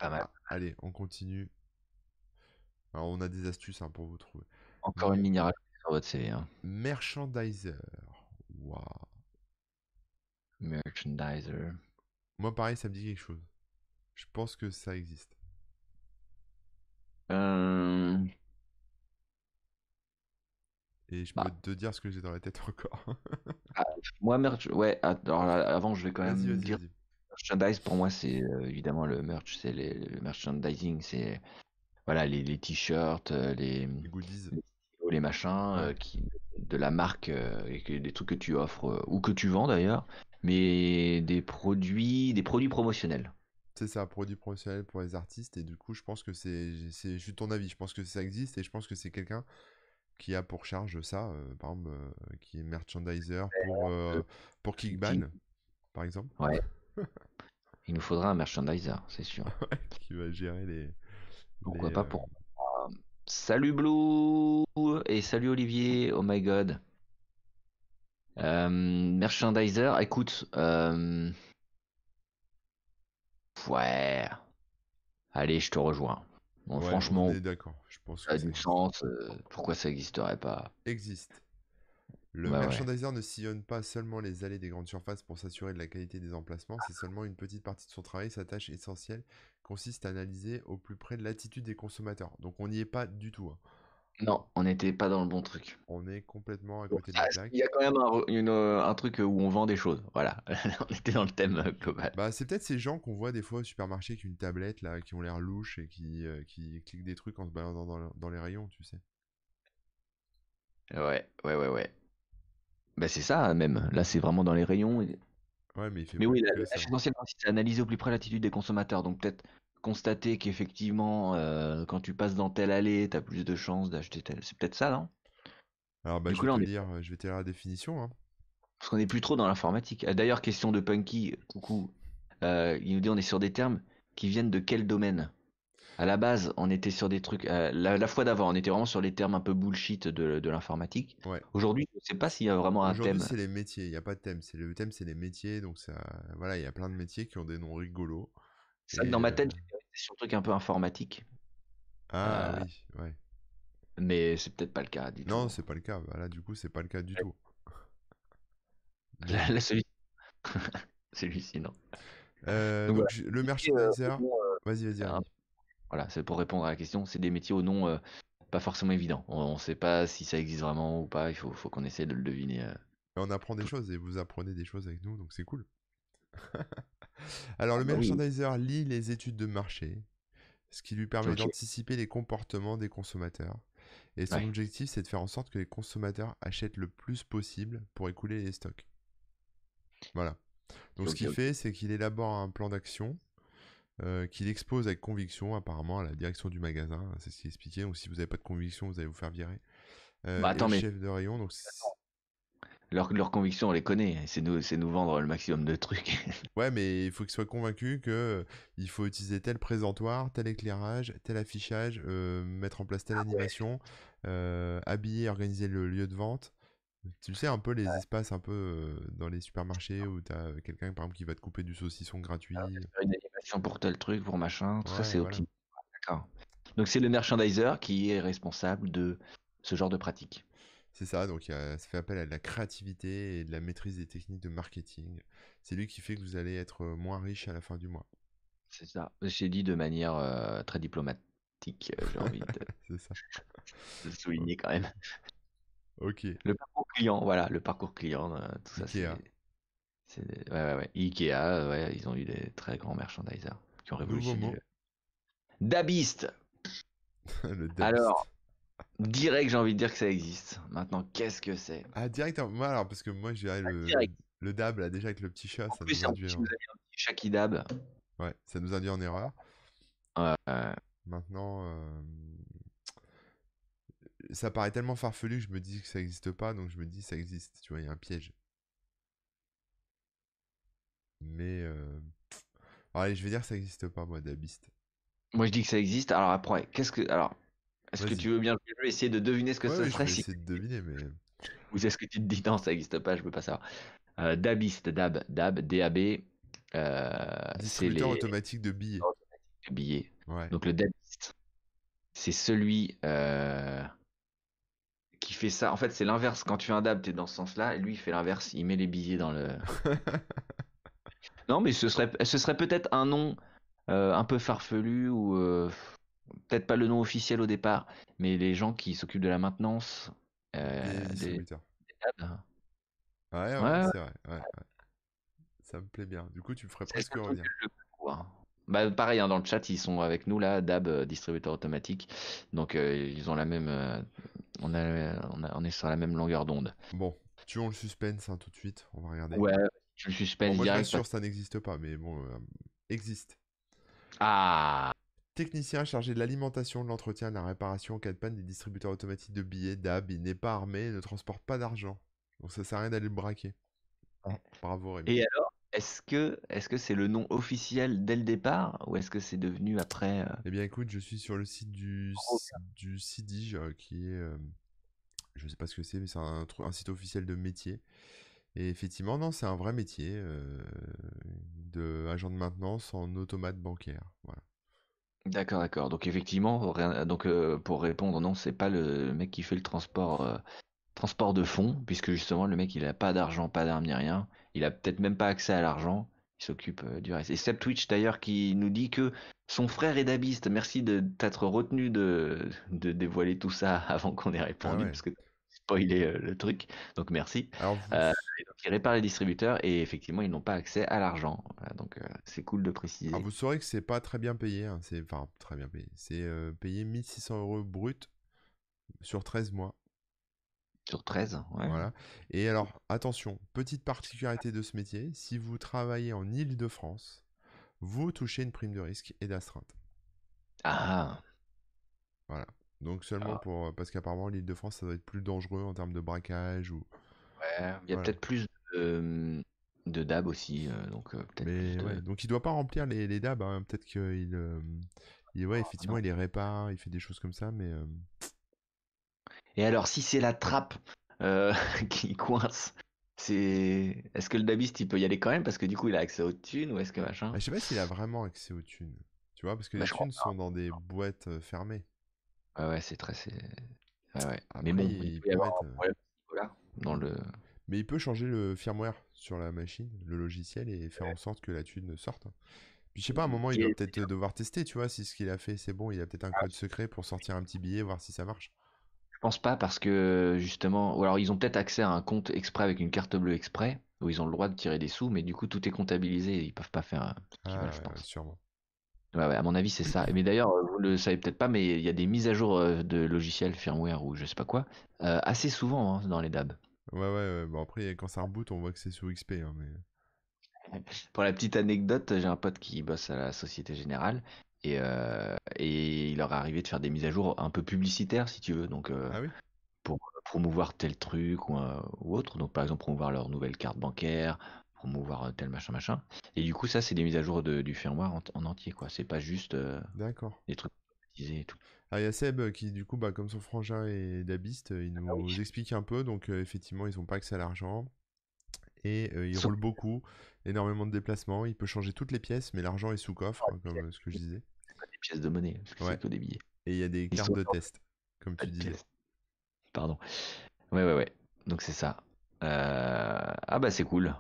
allez, on continue. Alors, on a des astuces hein, pour vous trouver. Encore une à sur votre CV. Hein. Merchandiser. Waouh. Merchandiser. Moi, pareil, ça me dit quelque chose. Je pense que ça existe. Euh... Et je peux bah. te dire ce que j'ai dans la tête <laughs> encore. Ah, moi, merch... ouais, alors avant, je vais quand même dire merchandise, pour moi, c'est euh, évidemment le merch, c'est le merchandising, c'est voilà les, t-shirts, euh, les, goodies, les, machins euh, qui, de la marque et que, des trucs que tu offres ou que tu vends d'ailleurs, mais des produits, des produits promotionnels. C'est ça, produits promotionnels pour les artistes et du coup, je pense que c'est, c'est juste ton avis. Je pense que ça existe et je pense que c'est quelqu'un qui a pour charge ça, par exemple, qui est merchandiser pour, pour Kickban, par exemple. Ouais. <laughs> Il nous faudra un merchandiser, c'est sûr. <laughs> qui va gérer les. Pourquoi pas pour. Euh, salut Blue et salut Olivier, oh my god. Euh, merchandiser, écoute. Euh, ouais. Allez, je te rejoins. Bon, franchement, d'accord. Je pense ça a du sens. pourquoi ça n'existerait pas? Existe. Le merchandiser ne sillonne pas seulement les allées des grandes surfaces pour s'assurer de la qualité des emplacements, c'est seulement une petite partie de son travail. Sa tâche essentielle consiste à analyser au plus près de l'attitude des consommateurs. Donc on n'y est pas du tout. Hein. Non, on n'était pas dans le bon truc. On est complètement à côté de la plaque. Il y a quand même un, euh, un, truc où on vend des choses. Voilà, <laughs> on était dans le thème euh, global. Bah, c'est peut-être ces gens qu'on voit des fois au supermarché avec une tablette là, qui ont l'air louches et qui, euh, qui cliquent des trucs en se baladant dans, dans, les rayons, tu sais. Ouais, ouais, ouais, ouais. Bah, c'est ça même. Là, c'est vraiment dans les rayons. Ouais, mais il fait Mais oui, la, la essentielle c'est analyser au plus près l'attitude des consommateurs. Donc peut-être constater qu'effectivement, euh, quand tu passes dans telle allée, tu as plus de chances d'acheter telle. C'est peut-être ça, non? Alors, bah, je, vais te dire, je vais te dire la définition. Hein. Parce qu'on est plus trop dans l'informatique. Euh, d'ailleurs, question de Punky, coucou. Euh, il nous dit on est sur des termes qui viennent de quel domaine? À la base, on était sur des trucs. la, fois d'avant, on était vraiment sur les termes un peu bullshit de, l'informatique. Ouais. Aujourd'hui, je ne sais pas s'il y a vraiment un thème. Aujourd'hui, c'est les métiers. Il n'y a pas de thème. C'est le thème, c'est les métiers. Donc ça, voilà, il y a plein de métiers qui ont des noms rigolos. Ça, dans ma tête, c'est sur un truc un peu informatique. Ah euh, oui, ouais. Mais c'est peut-être pas le cas du. Non, c'est pas le cas. Bah, là, du coup, c'est pas le cas du tout. Là, celui... ci non. Euh, donc, le merchandiser. Euh, vas-y, vas-y. Voilà, c'est pour répondre à la question. C'est des métiers au nom pas forcément évident. On ne sait pas si ça existe vraiment ou pas. Il faut, faut qu'on essaie de le deviner. On apprend des choses et vous apprenez des choses avec nous, donc c'est cool. <laughs> Alors, le ah merchandiser lit les études de marché, ce qui lui permet d'anticiper les comportements des consommateurs. Et son objectif, c'est de faire en sorte que les consommateurs achètent le plus possible pour écouler les stocks. Voilà. Donc, ce qu'il fait, c'est qu'il élabore un plan d'action euh, qu'il expose avec conviction, apparemment, à la direction du magasin. C'est ce qu'il expliquait. Donc, si vous n'avez pas de conviction, vous allez vous faire virer. Euh, bah, attends, mais... chef de rayon. Donc, leur, leur conviction, on les connaît. C'est nous, c'est nous vendre le maximum de trucs. <laughs> ouais, mais il faut qu'ils soient convaincus que euh, il faut utiliser tel présentoir, tel éclairage, tel affichage, euh, mettre en place telle ah animation, euh, habiller, organiser le lieu de vente. Tu sais un peu les espaces un peu dans les supermarchés où tu as quelqu'un par exemple qui va te couper du saucisson gratuit. une pour tel truc, pour machin, tout ça c'est optimisé. D'accord. Donc c'est le merchandiser qui est responsable de ce genre de pratique. C'est ça, donc ça fait appel à de la créativité et de la maîtrise des techniques de marketing. C'est lui qui fait que vous allez être moins riche à la fin du mois. C'est ça. J'ai dit de manière euh, très diplomatique, euh, j'ai envie de... <laughs> C'est ça. <laughs> de souligner quand même. Ok. Le parcours client, voilà, le parcours client, euh, tout ça. Ikea. C'est... Ouais, ouais, ouais. Ikea, ouais, ils ont eu des très grands merchandisers qui ont révolutionné. Le... Dabist. <laughs> le Dabist. Alors, Direct, j'ai envie de dire que ça existe. Maintenant, qu'est-ce que c'est? Ah, direct, moi, alors, parce que moi, je dirais le, le dab, là, déjà avec le petit chat, ça nous induit. En... un petit chat qui dab. Ouais, ça nous induit en erreur. Maintenant, euh, ça paraît tellement farfelu que je me dis que ça n'existe pas, donc je me dis ça existe. Tu vois, il y a un piège. Mais. Euh... allez, je vais dire que ça n'existe pas, moi, dabiste. Moi, je dis que ça existe. Alors après, qu'est-ce que. Alors, est-ce que tu veux bien je vais essayer de deviner ce que ça serait je vais de deviner, mais. Ou est-ce que tu te dis? Non, ça n'existe pas, je veux pas savoir. Euh, Dabist, Dab, Dab, DAB. Euh, Distributeur automatique de billets. De billets. Donc le Dabist, c'est celui euh, qui fait ça. En fait, c'est l'inverse. Quand tu fais un Dab, tu es dans ce sens-là, et lui, il fait l'inverse. Il met les billets dans le. <laughs> <laughs> non, mais ce serait, ce serait peut-être un nom euh, un peu farfelu ou peut-être pas le nom officiel au départ, mais les gens qui s'occupent de la maintenance euh, des, des, Ouais, ouais, c'est vrai. Ouais, Ça me plaît bien. Du coup, tu me ferais presque revenir. Hein. Bah, pareil, hein, dans le chat, ils sont avec nous là, DAB, euh, distributeur automatique. Donc, euh, ils ont la même. on, a, on, est sur la même longueur d'onde. Bon, tuons le suspense hein, tout de suite. On va regarder. Ouais, tu le bon, suis sûr ça n'existe pas, mais bon, existe. Ah Technicien chargé de l'alimentation, de l'entretien, de la réparation en cas de panne des distributeurs automatiques de billets, DAB, il n'est pas armé, ne transporte pas d'argent. Donc ça sert à rien d'aller le braquer. Bravo Rémi. Et alors, est-ce que est-ce que c'est le nom officiel dès le départ ou est-ce que c'est devenu après euh Eh bien écoute, je suis sur le site du, du CIDIG euh, qui est... Euh, je sais pas ce que c'est, mais c'est un, un, site officiel de métier. Et effectivement, non, c'est un vrai métier de agent de maintenance en automate bancaire. Voilà. D'accord, d'accord. Donc effectivement, donc euh, pour répondre, non, c'est pas le mec qui fait le transport, euh, transport de fonds, puisque justement le mec il a pas d'argent, pas d'armes ni rien. Il a peut-être même pas accès à l'argent. Il s'occupe du reste. Et Seb Twitch d'ailleurs qui nous dit que son frère est dabiste. Merci de t'être retenu de, de dévoiler tout ça <laughs> avant qu'on ait ah répondu, parce que spoilé euh, le truc. Donc merci. Alors, euh, il répare les distributeurs et effectivement ils n'ont pas accès à l'argent. donc euh, c'est cool de préciser. vous saurez que c'est pas très bien payé. Hein. C'est enfin très bien payé. C'est payé 1600 euros brut sur 13 mois. Sur 13, ouais. Voilà. Et alors, attention, petite particularité de ce métier, si vous travaillez en Île-de-France, vous touchez une prime de risque et d'astreinte. Ah. Voilà. Donc seulement ah. pour... Parce qu'apparemment, l'île de France, ça doit être plus dangereux en termes de braquage ou... Ouais, il y a peut-être plus de, de DAB aussi. Euh, donc, euh, Mais, donc il doit pas remplir les, les DAB. Hein. Peut-être qu'il... Euh, il, ouais, effectivement, il les répare, il fait des choses comme ça, mais... Et alors, si c'est la trappe <laughs> qui coince c'est. Est-ce que le dabiste il peut y aller quand même? Parce que du coup il a accès aux thunes ou est-ce que machin? Bah, Je sais pas s'il a vraiment accès aux thunes. Tu vois, parce que bah, les thunes sont dans des boîtes fermées. Ouais, ouais, c'est très. Ouais, ouais. Mais bon, il, peut avoir euh, dans le. Mais il peut changer le firmware sur la machine, le logiciel, et faire en sorte que la thune sorte. Puis je sais pas, à un moment, il va peut-être devoir tester, tu vois, si ce qu'il a fait c'est bon. Il a peut-être un ah. code secret pour sortir un petit billet, voir si ça marche. Je pense pas parce que justement, ou alors ils ont peut-être accès à un compte exprès avec une carte bleue exprès où ils ont le droit de tirer des sous, mais du coup tout est comptabilisé et ils peuvent pas faire ce ah, je pense. Sûrement. Ouais, ouais, à mon avis c'est ça. Mais d'ailleurs, vous le savez peut-être pas, mais il y a des mises à jour euh, de logiciels, firmware ou je sais pas quoi, euh, assez souvent hein, dans les DAB. Ouais, ouais, Bon après quand ça reboot, on voit que c'est sous XP. Hein, mais... <laughs> Pour la petite anecdote, j'ai un pote qui bosse à la Société Générale et, euh, et il leur est arrivé de faire des mises à jour un peu publicitaires, si tu veux. Donc, euh, ah pour promouvoir tel truc ou, euh, ou, autre. Donc, par exemple, promouvoir leur nouvelle carte bancaire, promouvoir tel machin, machin. Et du coup, ça, c'est des mises à jour de, du firmware en, entier, quoi. C'est pas juste des trucs et tout. Ah, il y a Seb qui, du coup, bah, comme son frangin est dabiste, il nous ah explique un peu. Donc, effectivement, ils n'ont pas accès à l'argent. Et ils roulent beaucoup énormément de déplacements. Il peut changer toutes les pièces, mais l'argent est sous coffre, comme euh, ce que je disais. Pas des pièces de monnaie, c'est que des billets. Et il y a des cartes de test, comme tu disais. Pardon. Ouais, ouais, ouais. Donc c'est ça. Euh, ah bah c'est cool.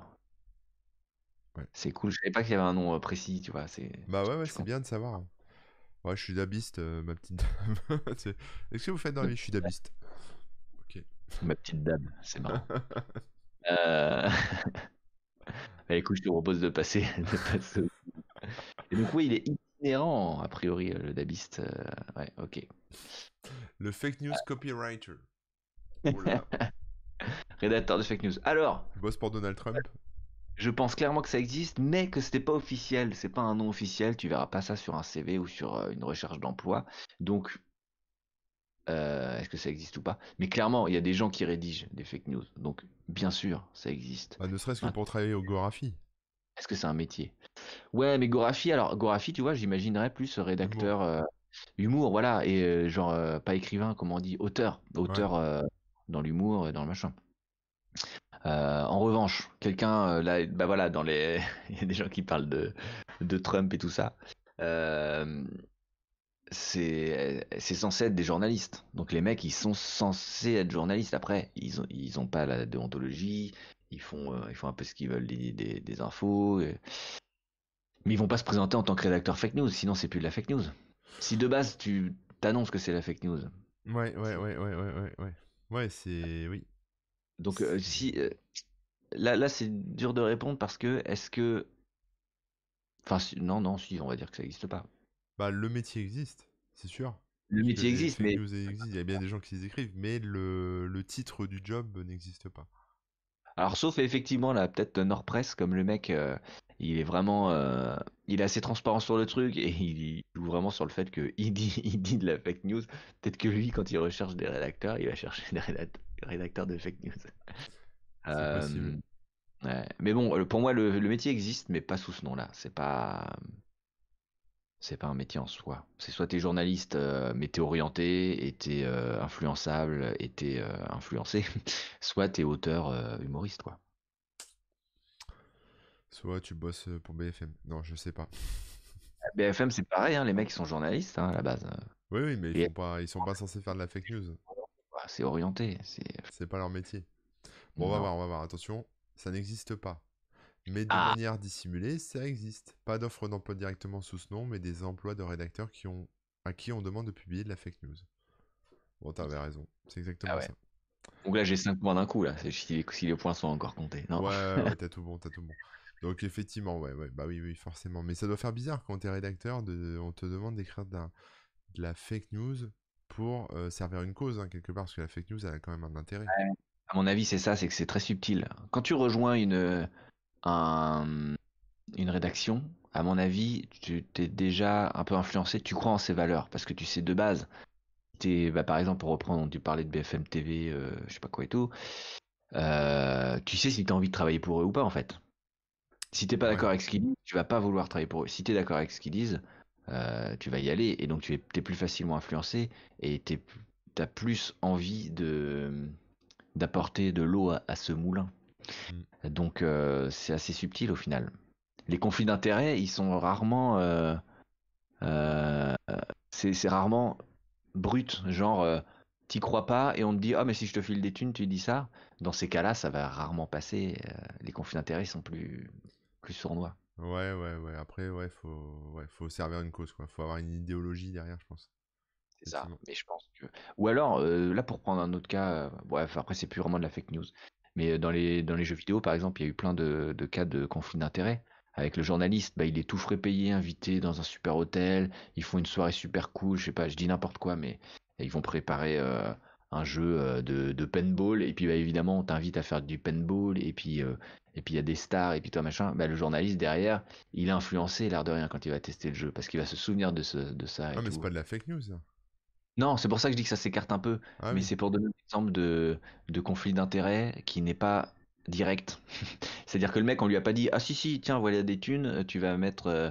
C'est cool. Je savais pas qu'il y avait un nom euh, précis, tu vois. Bah ouais, ouais c'est bien de savoir. Ouais, je suis dabiste, ma petite dame. <laughs> Est-ce que vous faites dans la vie? Je suis dabiste. Ok. Ma petite dame, c'est marrant. <laughs> euh... <laughs> Bah, écoute, je te propose de passer. Et donc, oui, il est itinérant, a priori, euh, le dabiste. Euh, ouais, ok. Le fake news copywriter. Rédacteur de fake news. Alors. Il bosse pour Donald Trump. Je pense clairement que ça existe, mais que c'était pas officiel. C'est pas un nom officiel. Tu verras pas ça sur un CV ou sur euh, une recherche d'emploi. Donc, euh, est-ce que ça existe ou pas? Mais clairement, il y a des gens qui rédigent des fake news. Donc, bien sûr, ça existe. Bah, ne serait-ce que pour travailler au Gorafi. Est-ce que c'est un métier? Ouais, mais Gorafi, alors, Gorafi, tu vois, j'imaginerais plus rédacteur euh, humour. voilà, et euh, genre, pas écrivain, comment on dit, auteur. Auteur dans l'humour, dans le machin. En revanche, quelqu'un, là, bah voilà, dans les. <laughs> il y a des gens qui parlent de, Trump et tout ça c'est censé être des journalistes. Donc les mecs, ils sont censés être journalistes. Après, ils ont, ils ont pas la déontologie, ils font, euh, ils font un peu ce qu'ils veulent des, infos. Mais ils vont pas se présenter en tant que rédacteur fake news, sinon c'est plus de la fake news. Si de base tu t'annonces que c'est la fake news. Ouais, ouais, ouais, ouais, ouais, ouais. Ouais, c'est. Oui. Donc euh, si. Euh, là, là c'est dur de répondre parce que est-ce que. Enfin, non, non, si, on va dire que ça n'existe pas. Bah, le métier existe, c'est sûr. Le métier existe, mais. Il y a bien des gens qui les écrivent, mais le, le titre du job n'existe pas. Alors, sauf effectivement, là, peut-être Nordpress, comme le mec, euh, il est vraiment. Il est assez transparent sur le truc et il joue vraiment sur le fait qu'il dit, <laughs> il dit de la fake news. Peut-être que lui, quand il recherche des rédacteurs, il va chercher des rédacteurs de fake news. <laughs> Euh, ouais. Mais bon, pour moi, le, le, métier existe, mais pas sous ce nom-là. C'est pas c'est pas un métier en soi. C'est soit t'es journaliste, euh, mais t'es orienté, et t'es euh, influençable, et t'es influencé, <laughs> soit t'es auteur humoriste, quoi. Soit tu bosses pour BFM. Non, je sais pas. <laughs> BFM, c'est pareil, hein, les mecs ils sont journalistes hein, à la base. Oui, oui, mais ils, sont pas, ils sont pas censés faire de la fake news. C'est orienté. C'est pas leur métier. Bon, on va voir, on va voir. Attention, ça n'existe pas. Mais de Ah. manière dissimulée, ça existe. Pas d'offre d'emploi directement sous ce nom, mais des emplois de rédacteurs qui ont... à qui on demande de publier de la fake news. Bon, t'avais raison. C'est exactement Ah ouais. ça. Donc là, j'ai 5 points d'un coup, là, si les, si les points sont encore comptés. Non. Ouais, ouais, ouais, <laughs> t'as tout bon, t'as tout bon. Donc effectivement, ouais, ouais, bah oui, oui, forcément. Mais ça doit faire bizarre quand t'es rédacteur, de... on te demande d'écrire de la fake news pour euh, servir une cause, hein, quelque part, parce que la fake news, elle a quand même un intérêt. À mon avis, c'est ça, c'est que c'est très subtil. Quand tu rejoins une, un- une rédaction, à mon avis, tu t'es déjà un peu influencé, tu crois en ses valeurs, parce que tu sais de base. T'es, bah, par exemple, pour reprendre, tu parlais de BFM TV, euh, je sais pas quoi et tout, euh, tu sais si tu as envie de travailler pour eux ou pas, en fait. Si t'es pas Ouais. d'accord avec ce qu'ils disent, tu vas pas vouloir travailler pour eux. Si tu es d'accord avec ce qu'ils disent, euh, tu vas y aller, et donc tu es, plus facilement influencé, et tu as plus envie de d'apporter de l'eau à, à ce moulin. Donc euh, c'est assez subtil au final. Les conflits d'intérêts, ils sont rarement, euh, euh, c'est rarement brut, genre t'y crois pas et on te dit ah mais si je te file des thunes, tu dis ça. Dans ces cas-là, ça va rarement passer. les conflits d'intérêts sont plus plus sournois. Ouais, ouais, ouais. Après, ouais, faut, ouais, faut servir une cause, quoi. Faut avoir une idéologie derrière, je pense. C'est ça. Mais je pense que. Ou alors, euh, là, pour prendre un autre cas, euh, bref, après, c'est plus vraiment de la fake news. Mais euh, dans les, dans les jeux vidéo, par exemple, il y a eu plein de, de cas de conflit d'intérêts. Avec le journaliste, bah, il est tout frais payé, invité dans un super hôtel. Ils font une soirée super cool. Je sais pas, je dis n'importe quoi, mais ils vont préparer euh, un jeu de, de paintball. Et puis, bah, évidemment, on t'invite à faire du paintball. Et puis, euh, et puis il y a des stars. Et puis, toi, machin. Bah, le journaliste derrière, il est influencé, l'air de rien, quand il va tester le jeu. Parce qu'il va se souvenir de, ce, de ça. et Ah, mais c'est pas de la fake news. Non, c'est pour ça que je dis que ça s'écarte un peu. Ah mais oui. c'est pour donner un exemple de, de conflit d'intérêts qui n'est pas direct. <laughs> C'est-à-dire que le mec, on lui a pas dit Ah si, si, tiens, voilà des thunes, tu vas mettre. euh,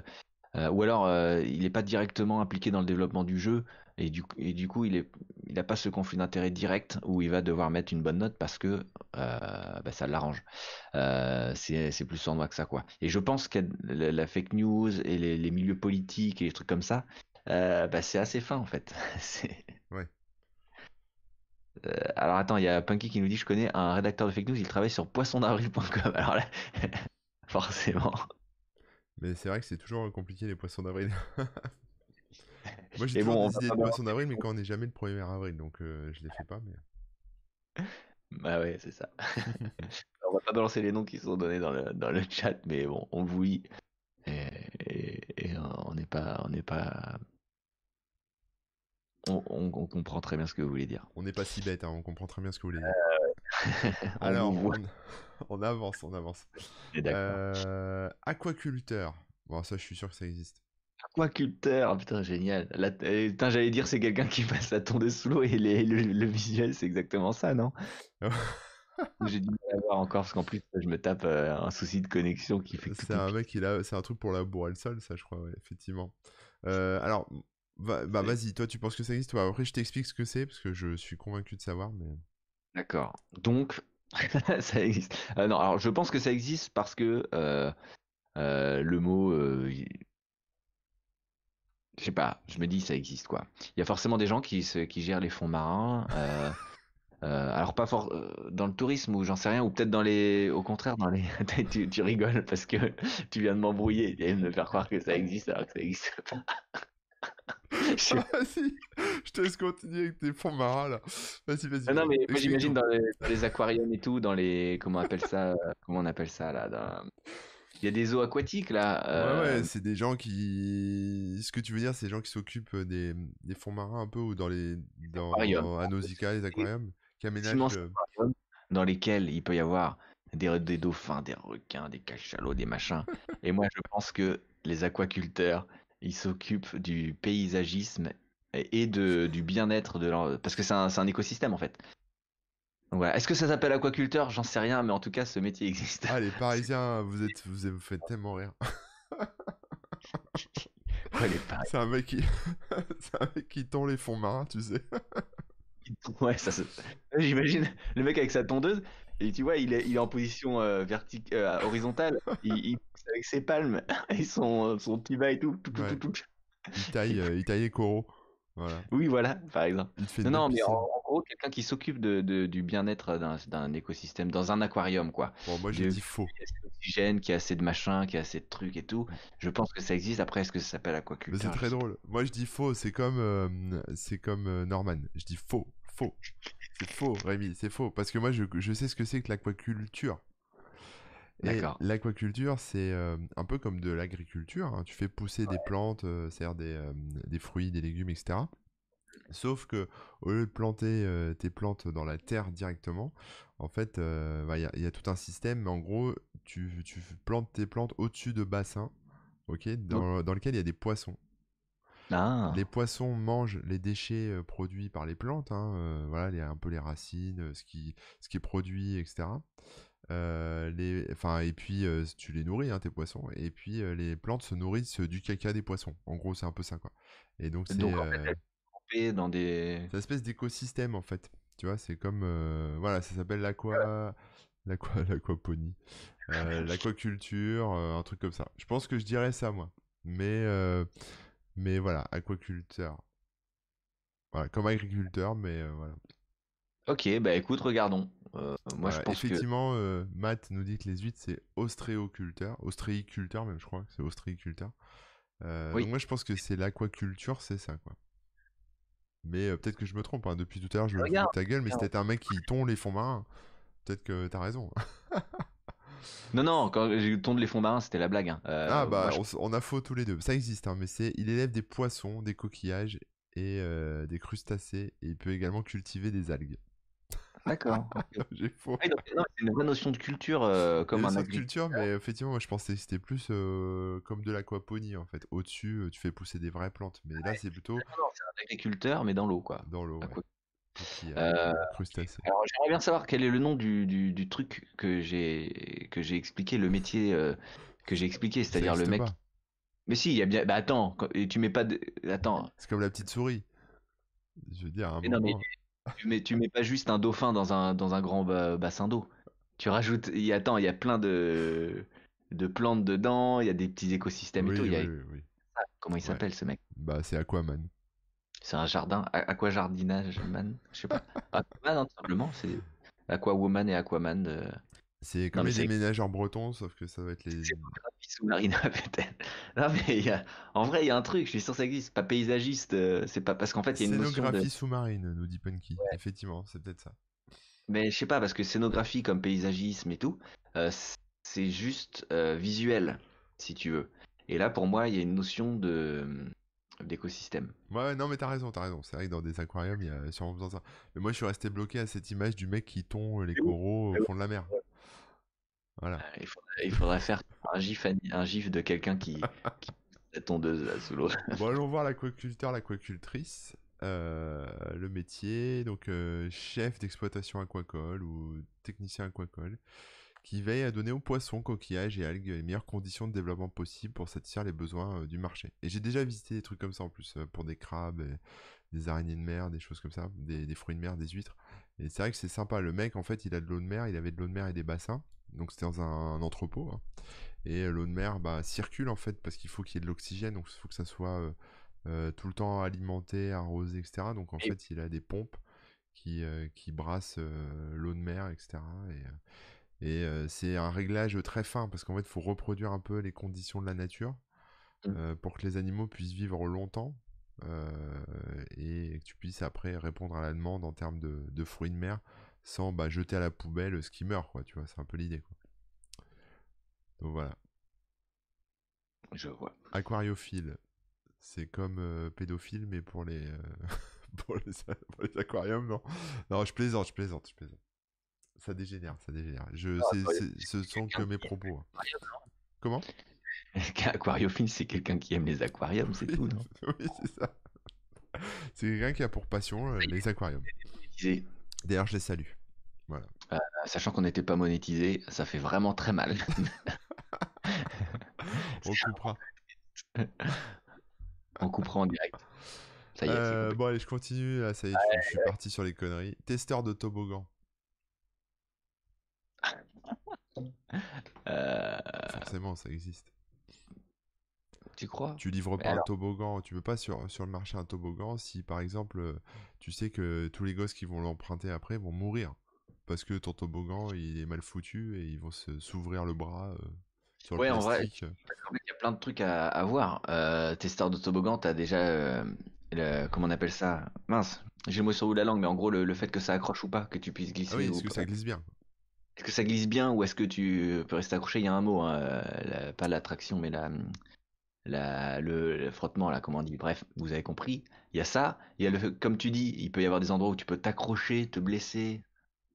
euh, ou alors, euh, il n'est pas directement impliqué dans le développement du jeu. Et du, et du coup, il n'a pas ce conflit d'intérêt direct où il va devoir mettre une bonne note parce que euh, bah, ça l'arrange. Euh, c'est plus sournois que ça, quoi. Et je pense que la, la fake news et les, les milieux politiques et les trucs comme ça, euh, bah, c'est assez fin en fait. <laughs> Ouais. Euh, alors attends, il y a Punky qui nous dit je connais un rédacteur de fake news, il travaille sur poissondavril.com. <laughs> Alors là, <laughs> forcément. Mais c'est vrai que c'est toujours compliqué, les poissons d'avril. <laughs> Moi, j'ai toujours bon, on des idées de balancer poissons d'avril, mais quand on n'est jamais le 1er avril, donc euh, je les fais pas, mais... <laughs> Bah ouais, c'est ça. <laughs> on va pas balancer les noms qui sont donnés dans le, dans le chat, mais bon, on vous lit. Et, et- et on n'est pas, on n'est pas. On, on- on comprend très bien ce que vous voulez dire. On n'est pas si bête, hein, on comprend très bien ce que vous voulez dire. On Alors, on... on avance, on avance. Euh, aquaculteur. Bon, ça, je suis sûr que ça existe. Aquaculteur, putain, génial. Là, euh, putain, j'allais dire c'est quelqu'un qui passe la tondeuse sous l'eau et les- le, le visuel, c'est exactement ça, non? <laughs> J'ai du mal à voir encore parce qu'en plus, je me tape euh, un souci de connexion qui fait que C'est est un mec, il a... c'est un truc pour labourer le sol, ça, je crois, ouais, effectivement. Euh, alors, bah, vas-y, toi, tu penses que ça existe toi Après, je t'explique ce que c'est, parce que je suis convaincu de savoir, mais... D'accord. Donc, <laughs> ça existe. Euh, non, alors je pense que ça existe parce que euh, euh, le mot, je sais pas, je me dis ça existe quoi. Il y a forcément des gens qui, se- qui gèrent les fonds marins. euh, euh, alors pas fort euh, dans le tourisme ou j'en sais rien ou peut-être dans les, au contraire dans les. <laughs> tu, tu rigoles parce que tu viens de m'embrouiller et de me faire croire que ça existe alors que ça existe pas. <laughs> Je Ah, vas-y, je te laisse continuer avec tes fonds marins, là. Vas-y, vas-y. Ah non, mais moi j'imagine dans les, dans les aquariums et tout, dans les. Comment on appelle ça Comment on appelle ça là dans- Il y a des eaux aquatiques là. Ouais, ouais, euh, c'est des gens qui. Ce que tu veux dire, c'est des gens qui s'occupent des, des fonds marins un peu ou dans les. Dans, Aquariums. à Nausicaa, les aquariums, qui aménagent. le- dans lesquels il peut y avoir des, des dauphins, des requins, des cachalots, des machins. <laughs> Et moi je pense que les aquaculteurs, ils s'occupent du paysagisme et de, du bien-être de leur. Parce que c'est un, c'est un écosystème en fait. Voilà. Est-ce que ça s'appelle aquaculteur? J'en sais rien, mais en tout cas ce métier existe. Ah, les <laughs> Parisiens, vous êtes, vous vous faites tellement rire. <laughs> Ouais. C'est un mec qui, <laughs> c'est un mec qui tond les fonds marins, tu sais. Ouais, ça se... J'imagine le mec avec sa tondeuse, et tu vois, il est, il est en position euh, vertic- euh, horizontale, il, il pousse avec ses palmes et son, son petit bas et tout. tout, tout, Ouais. tout, tout. Il taille, euh, il taille les coraux. Oui, voilà, par exemple. Non, non, mais en, gros, quelqu'un qui s'occupe de, du bien-être d'un écosystème, dans un aquarium, quoi. Bon, moi, je dis faux. Qui a assez d'oxygène, qui a assez de machin, qui a assez de trucs et tout. Je pense que ça existe. Après, est-ce que ça s'appelle aquaculture C'est très drôle. Moi, je dis faux. C'est comme, euh, c'est comme euh, Norman. Je dis faux, faux. C'est faux, Rémi, c'est faux. Parce que moi, je, je sais ce que c'est que l'aquaculture. L'aquaculture, c'est euh, un peu comme de l'agriculture. Hein. Tu fais pousser des plantes, euh, c'est-à-dire des, euh, des, fruits, des légumes, etc. Sauf que au lieu de planter tes plantes dans la terre directement, en fait, bah, il y, a tout un système. Mais en gros, tu, tu plantes tes plantes au-dessus de bassins, ok, dans, dans lequel il y a des poissons. Ah. Les poissons mangent les déchets produits par les plantes, hein, voilà, il y a un peu les racines, ce qui, ce qui est produit, etc. Euh, les, enfin, et puis euh, tu les nourris, hein, tes poissons, et puis euh, les plantes se nourrissent du caca des poissons. En gros, c'est un peu ça, quoi. Et donc, c'est en dans des. une espèce d'écosystème, en fait. Tu vois, c'est comme. voilà, ça s'appelle l'aqua. L'aqua... <laughs> L'aquaponie. <laughs> l'aquaculture, un truc comme ça. Je pense que je dirais ça, moi. Mais. mais voilà, aquaculteur. Voilà, comme agriculteur, mais voilà. Ok, bah écoute, regardons. Euh, moi, je pense effectivement, euh, Matt nous dit que les huîtres, c'est ostréoculteur, ostréiculteur même, je crois, c'est ostréiculteur. Euh, donc moi, je pense que c'est l'aquaculture, c'est ça, quoi. Mais peut-être que je me trompe, hein. depuis tout à l'heure, je me ta gueule, mais c'était un mec qui tond les fonds marins. Peut-être que t'as raison. <laughs> non, non, quand j'ai tondu les fonds marins, c'était la blague. Hein. ah bah, on, a faux tous les deux. Ça existe, hein, mais c'est, il élève des poissons, des coquillages et des crustacés, et il peut également cultiver des algues. D'accord. <laughs> J'ai faux. c'est une vraie notion de culture euh, comme un culture, mais effectivement, moi je pensais que c'était plus euh, comme de l'aquaponie en fait. Au-dessus, euh, tu fais pousser des vraies plantes, mais là c'est plutôt. c'est un agriculteur, mais dans l'eau quoi. Dans l'eau. alors j'aimerais bien savoir quel est le nom du, du, truc que j'ai que j'ai expliqué, le métier que j'ai expliqué, c'est-à-dire le mec. Mais si, il y a bien. Bah attends, et tu mets pas de. Attends. C'est comme la petite souris. Je veux dire, un moment tu mets, tu mets pas juste un dauphin dans un, dans un grand bassin d'eau. Tu rajoutes, il y a, attends, il y a plein de, de plantes dedans, il y a des petits écosystèmes et tout. Ah, comment il s'appelle ce mec? Bah, c'est Aquaman. C'est un jardin, aqua jardinage man, je sais pas. <laughs> Aquaman, hein, tout simplement, c'est Aquawoman et Aquaman. De... C'est comme les déménageurs bretons, sauf que ça va être les. sous-marine <laughs> peut-être. Non, mais y a... en vrai, il y a un truc, je suis sûr que ça existe. Pas paysagiste, euh, c'est pas parce qu'en fait, il y a une notion de... sous-marine, nous dit Punky. Effectivement, c'est peut-être ça. Mais je sais pas, parce que scénographie comme paysagisme et tout, euh, c'est juste euh, visuel, si tu veux. Et là, pour moi, il y a une notion de d'écosystème. Ouais, non, mais t'as raison, t'as raison. C'est vrai que dans des aquariums, il y a sûrement besoin de ça. Mais moi, je suis resté bloqué à cette image du mec qui tond les coraux au fond de la mer. Voilà. Euh, il, faudrait, faire un gif, un gif de quelqu'un qui, <laughs> qui la tondeuse là, sous l'eau. bon, allons voir l'aquaculteur, l'aquacultrice. Euh, le métier, donc euh, chef d'exploitation aquacole ou technicien aquacole, qui veille à donner aux poissons, coquillages et algues les meilleures conditions de développement possibles pour satisfaire les besoins du marché. Et j'ai déjà visité des trucs comme ça en plus, pour des crabes, des araignées de mer, des choses comme ça, des, des fruits de mer, des huîtres. Et c'est vrai que c'est sympa. Le mec, en fait, il a de l'eau de mer, il avait de l'eau de mer et des bassins. Donc c'était dans un, entrepôt. Hein. Et l'eau de mer bah, circule en fait parce qu'il faut qu'il y ait de l'oxygène, donc il faut que ça soit euh, euh, tout le temps alimenté, arrosé, etc. Donc en fait il a des pompes qui, euh, qui brassent l'eau de mer, etc. Et, et c'est un réglage très fin parce qu'en fait il faut reproduire un peu les conditions de la nature mmh. pour que les animaux puissent vivre longtemps. Et que tu puisses après répondre à la demande en termes de, de fruits de mer sans bah, jeter à la poubelle ce qui meurt, quoi, tu vois, c'est un peu l'idée, quoi. Donc voilà. Je vois. Aquariophile, c'est comme euh, pédophile, mais pour les, euh, <laughs> pour les, aquariums, non? Non, je plaisante, je plaisante, je plaisante. Ça dégénère, ça dégénère. Je, ah, ce sont que mes propos. Hein. Comment? <laughs> Aquariophile, c'est quelqu'un qui aime les aquariums, c'est tout, non? <laughs> Oui, c'est ça. C'est quelqu'un qui a pour passion euh, les aquariums. D'ailleurs, je les salue. Voilà. Euh, sachant qu'on n'était pas monétisé, ça fait vraiment très mal. <laughs> On coupera. On coupera en direct. Ça y est, euh, bon, allez, je continue. Là, ça y est, je, suis parti sur les conneries. Testeur de toboggan. Forcément, ça existe. Tu crois? Tu livres pas un toboggan, tu peux pas sur, sur le marché un toboggan si par exemple tu sais que tous les gosses qui vont l'emprunter après vont mourir. Parce que ton toboggan il est mal foutu et ils vont s'ouvrir le bras euh, sur le en vrai, il y a plein de trucs à, à voir. Euh, testeur de toboggan, t'as déjà euh, le, comment on appelle ça? Mince, j'ai le mot sur la langue, mais en gros le, le, fait que ça accroche ou pas, que tu puisses glisser. Ah oui, est-ce que ça glisse bien? Est-ce que ça glisse bien ou est-ce que tu peux rester accroché? Il y a un mot, hein, pas l'attraction, mais la, le, frottement là, comment on dit Bref, vous avez compris. Il y a ça. Il y a le, comme tu dis, il peut y avoir des endroits où tu peux t'accrocher, te blesser,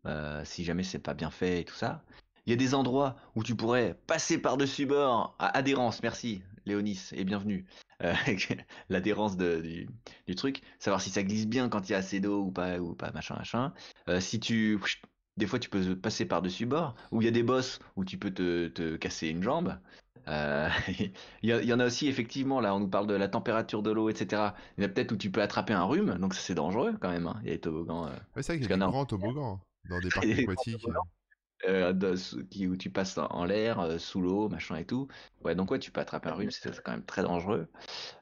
euh, si jamais c'est pas bien fait et tout ça. Il y a des endroits où tu pourrais passer par-dessus bord à adhérence, merci Léonis et bienvenue. Euh, <laughs> L'adhérence du, du, truc, savoir si ça glisse bien quand il y a assez d'eau ou pas, ou pas, machin, machin. Euh, si tu. Des fois, tu peux passer par-dessus bord, ou il y a des bosses où tu peux te, te casser une jambe. Euh, <laughs> il, y en a aussi effectivement là, on nous parle de la température de l'eau, etc. Il y en a peut-être où tu peux attraper un rhume, donc c'est dangereux quand même. Hein. Il y a des toboggans. c'est vrai qu'il y a <laughs> des grands toboggans dans des parcs aquatiques. Euh, où tu passes en l'air, euh, sous l'eau, machin et tout. Ouais, donc ouais, tu peux attraper un rhume, c'est quand même très dangereux.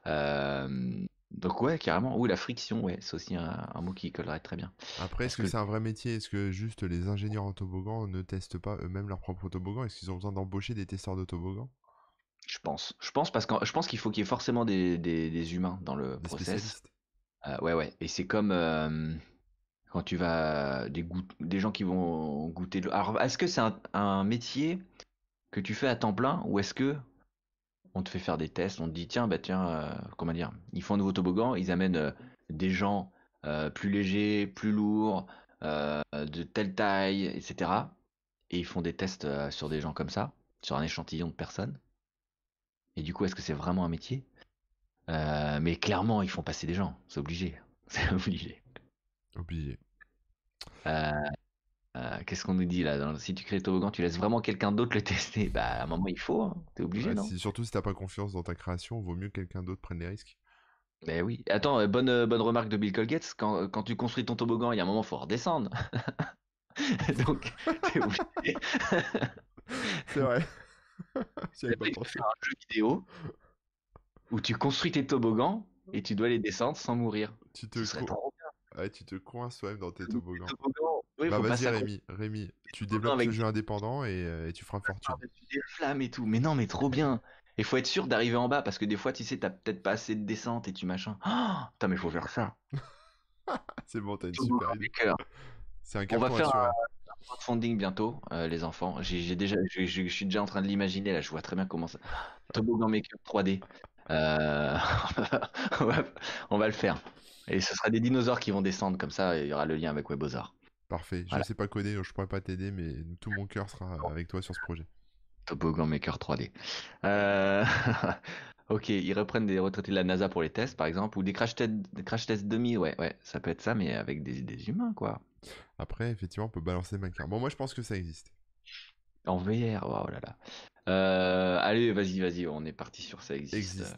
Euh, donc ouais, carrément. Ou la friction, ouais, c'est aussi un, mot qui collerait très bien. Après, est-ce que, c'est un vrai métier? Est-ce que juste les ingénieurs en toboggan ne testent pas eux-mêmes leur propre toboggan Est-ce qu'ils ont besoin d'embaucher des testeurs de toboggan Je pense. Je pense parce que je pense qu'il faut qu'il y ait forcément des, des, humains dans le des process. ouais, ouais. Et c'est comme quand tu vas des, des gens qui vont goûter de Alors, est-ce que c'est un, métier que tu fais à temps plein ou est-ce que on te fait faire des tests, on te dit tiens bah tiens euh, comment dire, ils font un nouveau toboggan, ils amènent euh, des gens euh, plus légers, plus lourds, de telle taille, etc. Et ils font des tests sur des gens comme ça, sur un échantillon de personnes. Et du coup, est-ce que c'est vraiment un métier? Mais clairement, ils font passer des gens, c'est obligé, <laughs> c'est obligé. Obligé. Euh, euh, qu'est-ce qu'on nous dit là? Si tu crées le toboggan, tu laisses vraiment quelqu'un d'autre le tester. Bah, à un moment, il faut. Hein. T'es obligé, non? Surtout si t'as pas confiance dans ta création, vaut mieux que quelqu'un d'autre prenne les risques. Ben oui. Attends, euh, bonne, bonne remarque de Bill Colgate. Quand, quand tu construis ton toboggan, il y a un moment, il faut redescendre. <laughs> Donc, <laughs> t'es obligé. C'est vrai. <laughs> Pas pensé. un jeu vidéo où tu construis tes toboggans et tu dois les descendre sans mourir. Tu te, Ouais, tu te coinces toi-même dans tes toboggans. bah vas-y Rémi, Rémi, tu développes ce jeu indépendant et, euh, et tu feras fortune. Tu déflammes et tout, mais non mais trop bien. Il faut être sûr d'arriver en bas parce que des fois tu sais t'as peut-être pas assez de descente et tu machin. Oh, <gasps> putain mais faut faire ça. <laughs> c'est bon, t'as une super idée. C'est un On va faire un, crowdfunding bientôt, euh, les enfants. J'ai déjà, je suis déjà en train de l'imaginer là. Je vois très bien comment ça. Toboggan Maker 3D. Euh, <laughs> on va le faire. Et ce sera des dinosaures qui vont descendre comme ça, il y aura le lien avec WebOzar. Parfait. Je ne sais pas coder, je pourrais pas t'aider, mais tout mon cœur sera avec toi sur ce projet. Toboggan Maker 3D. Euh, <laughs> ok, ils reprennent des retraités de la NASA pour les tests, par exemple, ou des crash tests, des crash tests demi, ouais, ouais, ça peut être ça, mais avec des, des humains, quoi. Après, effectivement, on peut balancer Maker. Bon, moi, je pense que ça existe. En VR, oh là là. Euh, allez, vas-y, vas-y, on est parti sur ça existe. existe.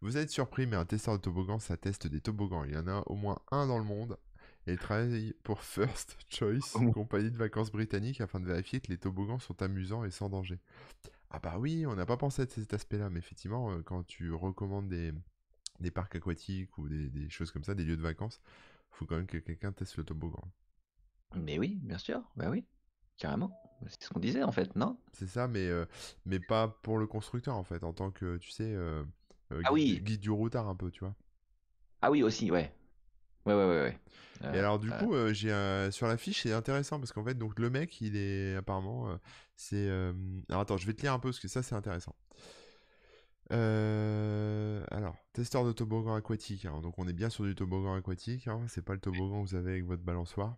Vous êtes surpris, mais un testeur de toboggan, ça teste des toboggans. Il y en a au moins un dans le monde. Et il travaille pour First Choice, une <laughs> compagnie de vacances britannique, afin de vérifier que les toboggans sont amusants et sans danger. Ah bah oui, on n'a pas pensé à cet aspect-là, mais effectivement, euh, quand tu recommandes des, des parcs aquatiques ou des, choses comme ça, des lieux de vacances, il faut quand même que quelqu'un teste le toboggan. Mais oui, bien sûr, bah oui, carrément. C'est ce qu'on disait en fait, non? C'est ça, mais, euh, mais pas pour le constructeur en fait, en tant que, tu sais, euh, euh, ah oui. guide du routard un peu, tu vois. Ah oui, aussi, ouais. Ouais, ouais, ouais. ouais. et alors, du euh, coup, euh, j'ai sur la fiche, c'est intéressant parce qu'en fait, donc le mec, il est apparemment. c'est. Alors, attends, je vais te lire un peu parce que ça, c'est intéressant. alors, testeur de toboggan aquatique. Hein. donc, on est bien sur du toboggan aquatique. Hein, c'est pas le toboggan que vous avez avec votre balançoire.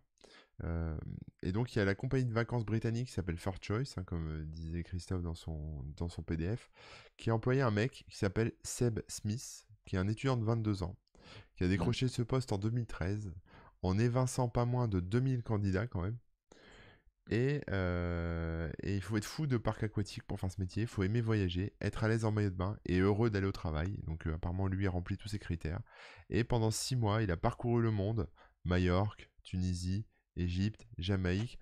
et donc, il y a la compagnie de vacances britannique qui s'appelle First Choice, hein, comme disait Christophe dans son, dans son PDF, qui a employé un mec qui s'appelle Seb Smith, qui est un étudiant de 22 ans, qui a décroché ce poste en 2013, en évinçant pas moins de 2000 candidats quand même. Euh, et, il faut être fou de parc aquatique pour faire ce métier, il faut aimer voyager, être à l'aise en maillot de bain et heureux d'aller au travail. Donc euh, apparemment lui a rempli tous ces critères. Et pendant six mois, il a parcouru le monde, Majorque, Tunisie, Égypte, Jamaïque,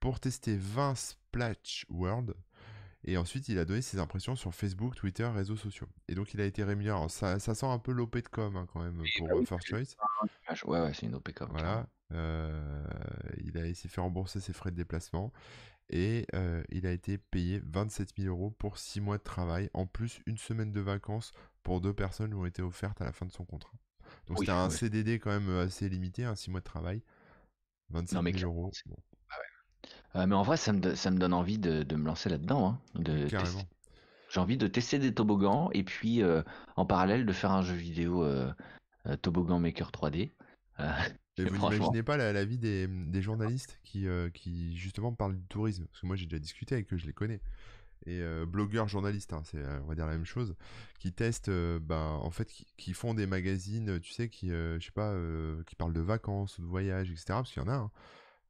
pour tester 20 Splash World, Et ensuite, il a donné ses impressions sur Facebook, Twitter, réseaux sociaux. Et donc, il a été rémunéré. ça, ça, sent un peu l'OP de com hein, quand même pour bah First Choice. Ouais, ouais, c'est une OP com. Voilà. il a s'est fait rembourser ses frais de déplacement et il a été payé 27 000 euros pour 6 mois de travail, en plus une semaine de vacances pour deux personnes lui ont été offertes à la fin de son contrat. Donc c'était un CDD quand même assez limité, un 6 mois de travail, 27 000 euros. Ah mais en vrai, ça me, ça me donne envie de, me lancer là-dedans. Hein, de J'ai envie de tester des toboggans et puis en parallèle de faire un jeu vidéo Toboggan Maker 3D. Et <laughs> vous n'imaginez pas la, vie des, journalistes qui, euh, qui, justement, parlent du tourisme? Parce que moi, j'ai déjà discuté avec eux, je les connais. Et euh, blogueurs, journalistes, hein, c'est, euh, on va dire la même chose, qui testent, ben, en fait, qui, font des magazines, tu sais, qui, je sais pas, qui parlent de vacances, de voyages, etc. Parce qu'il y en a, hein,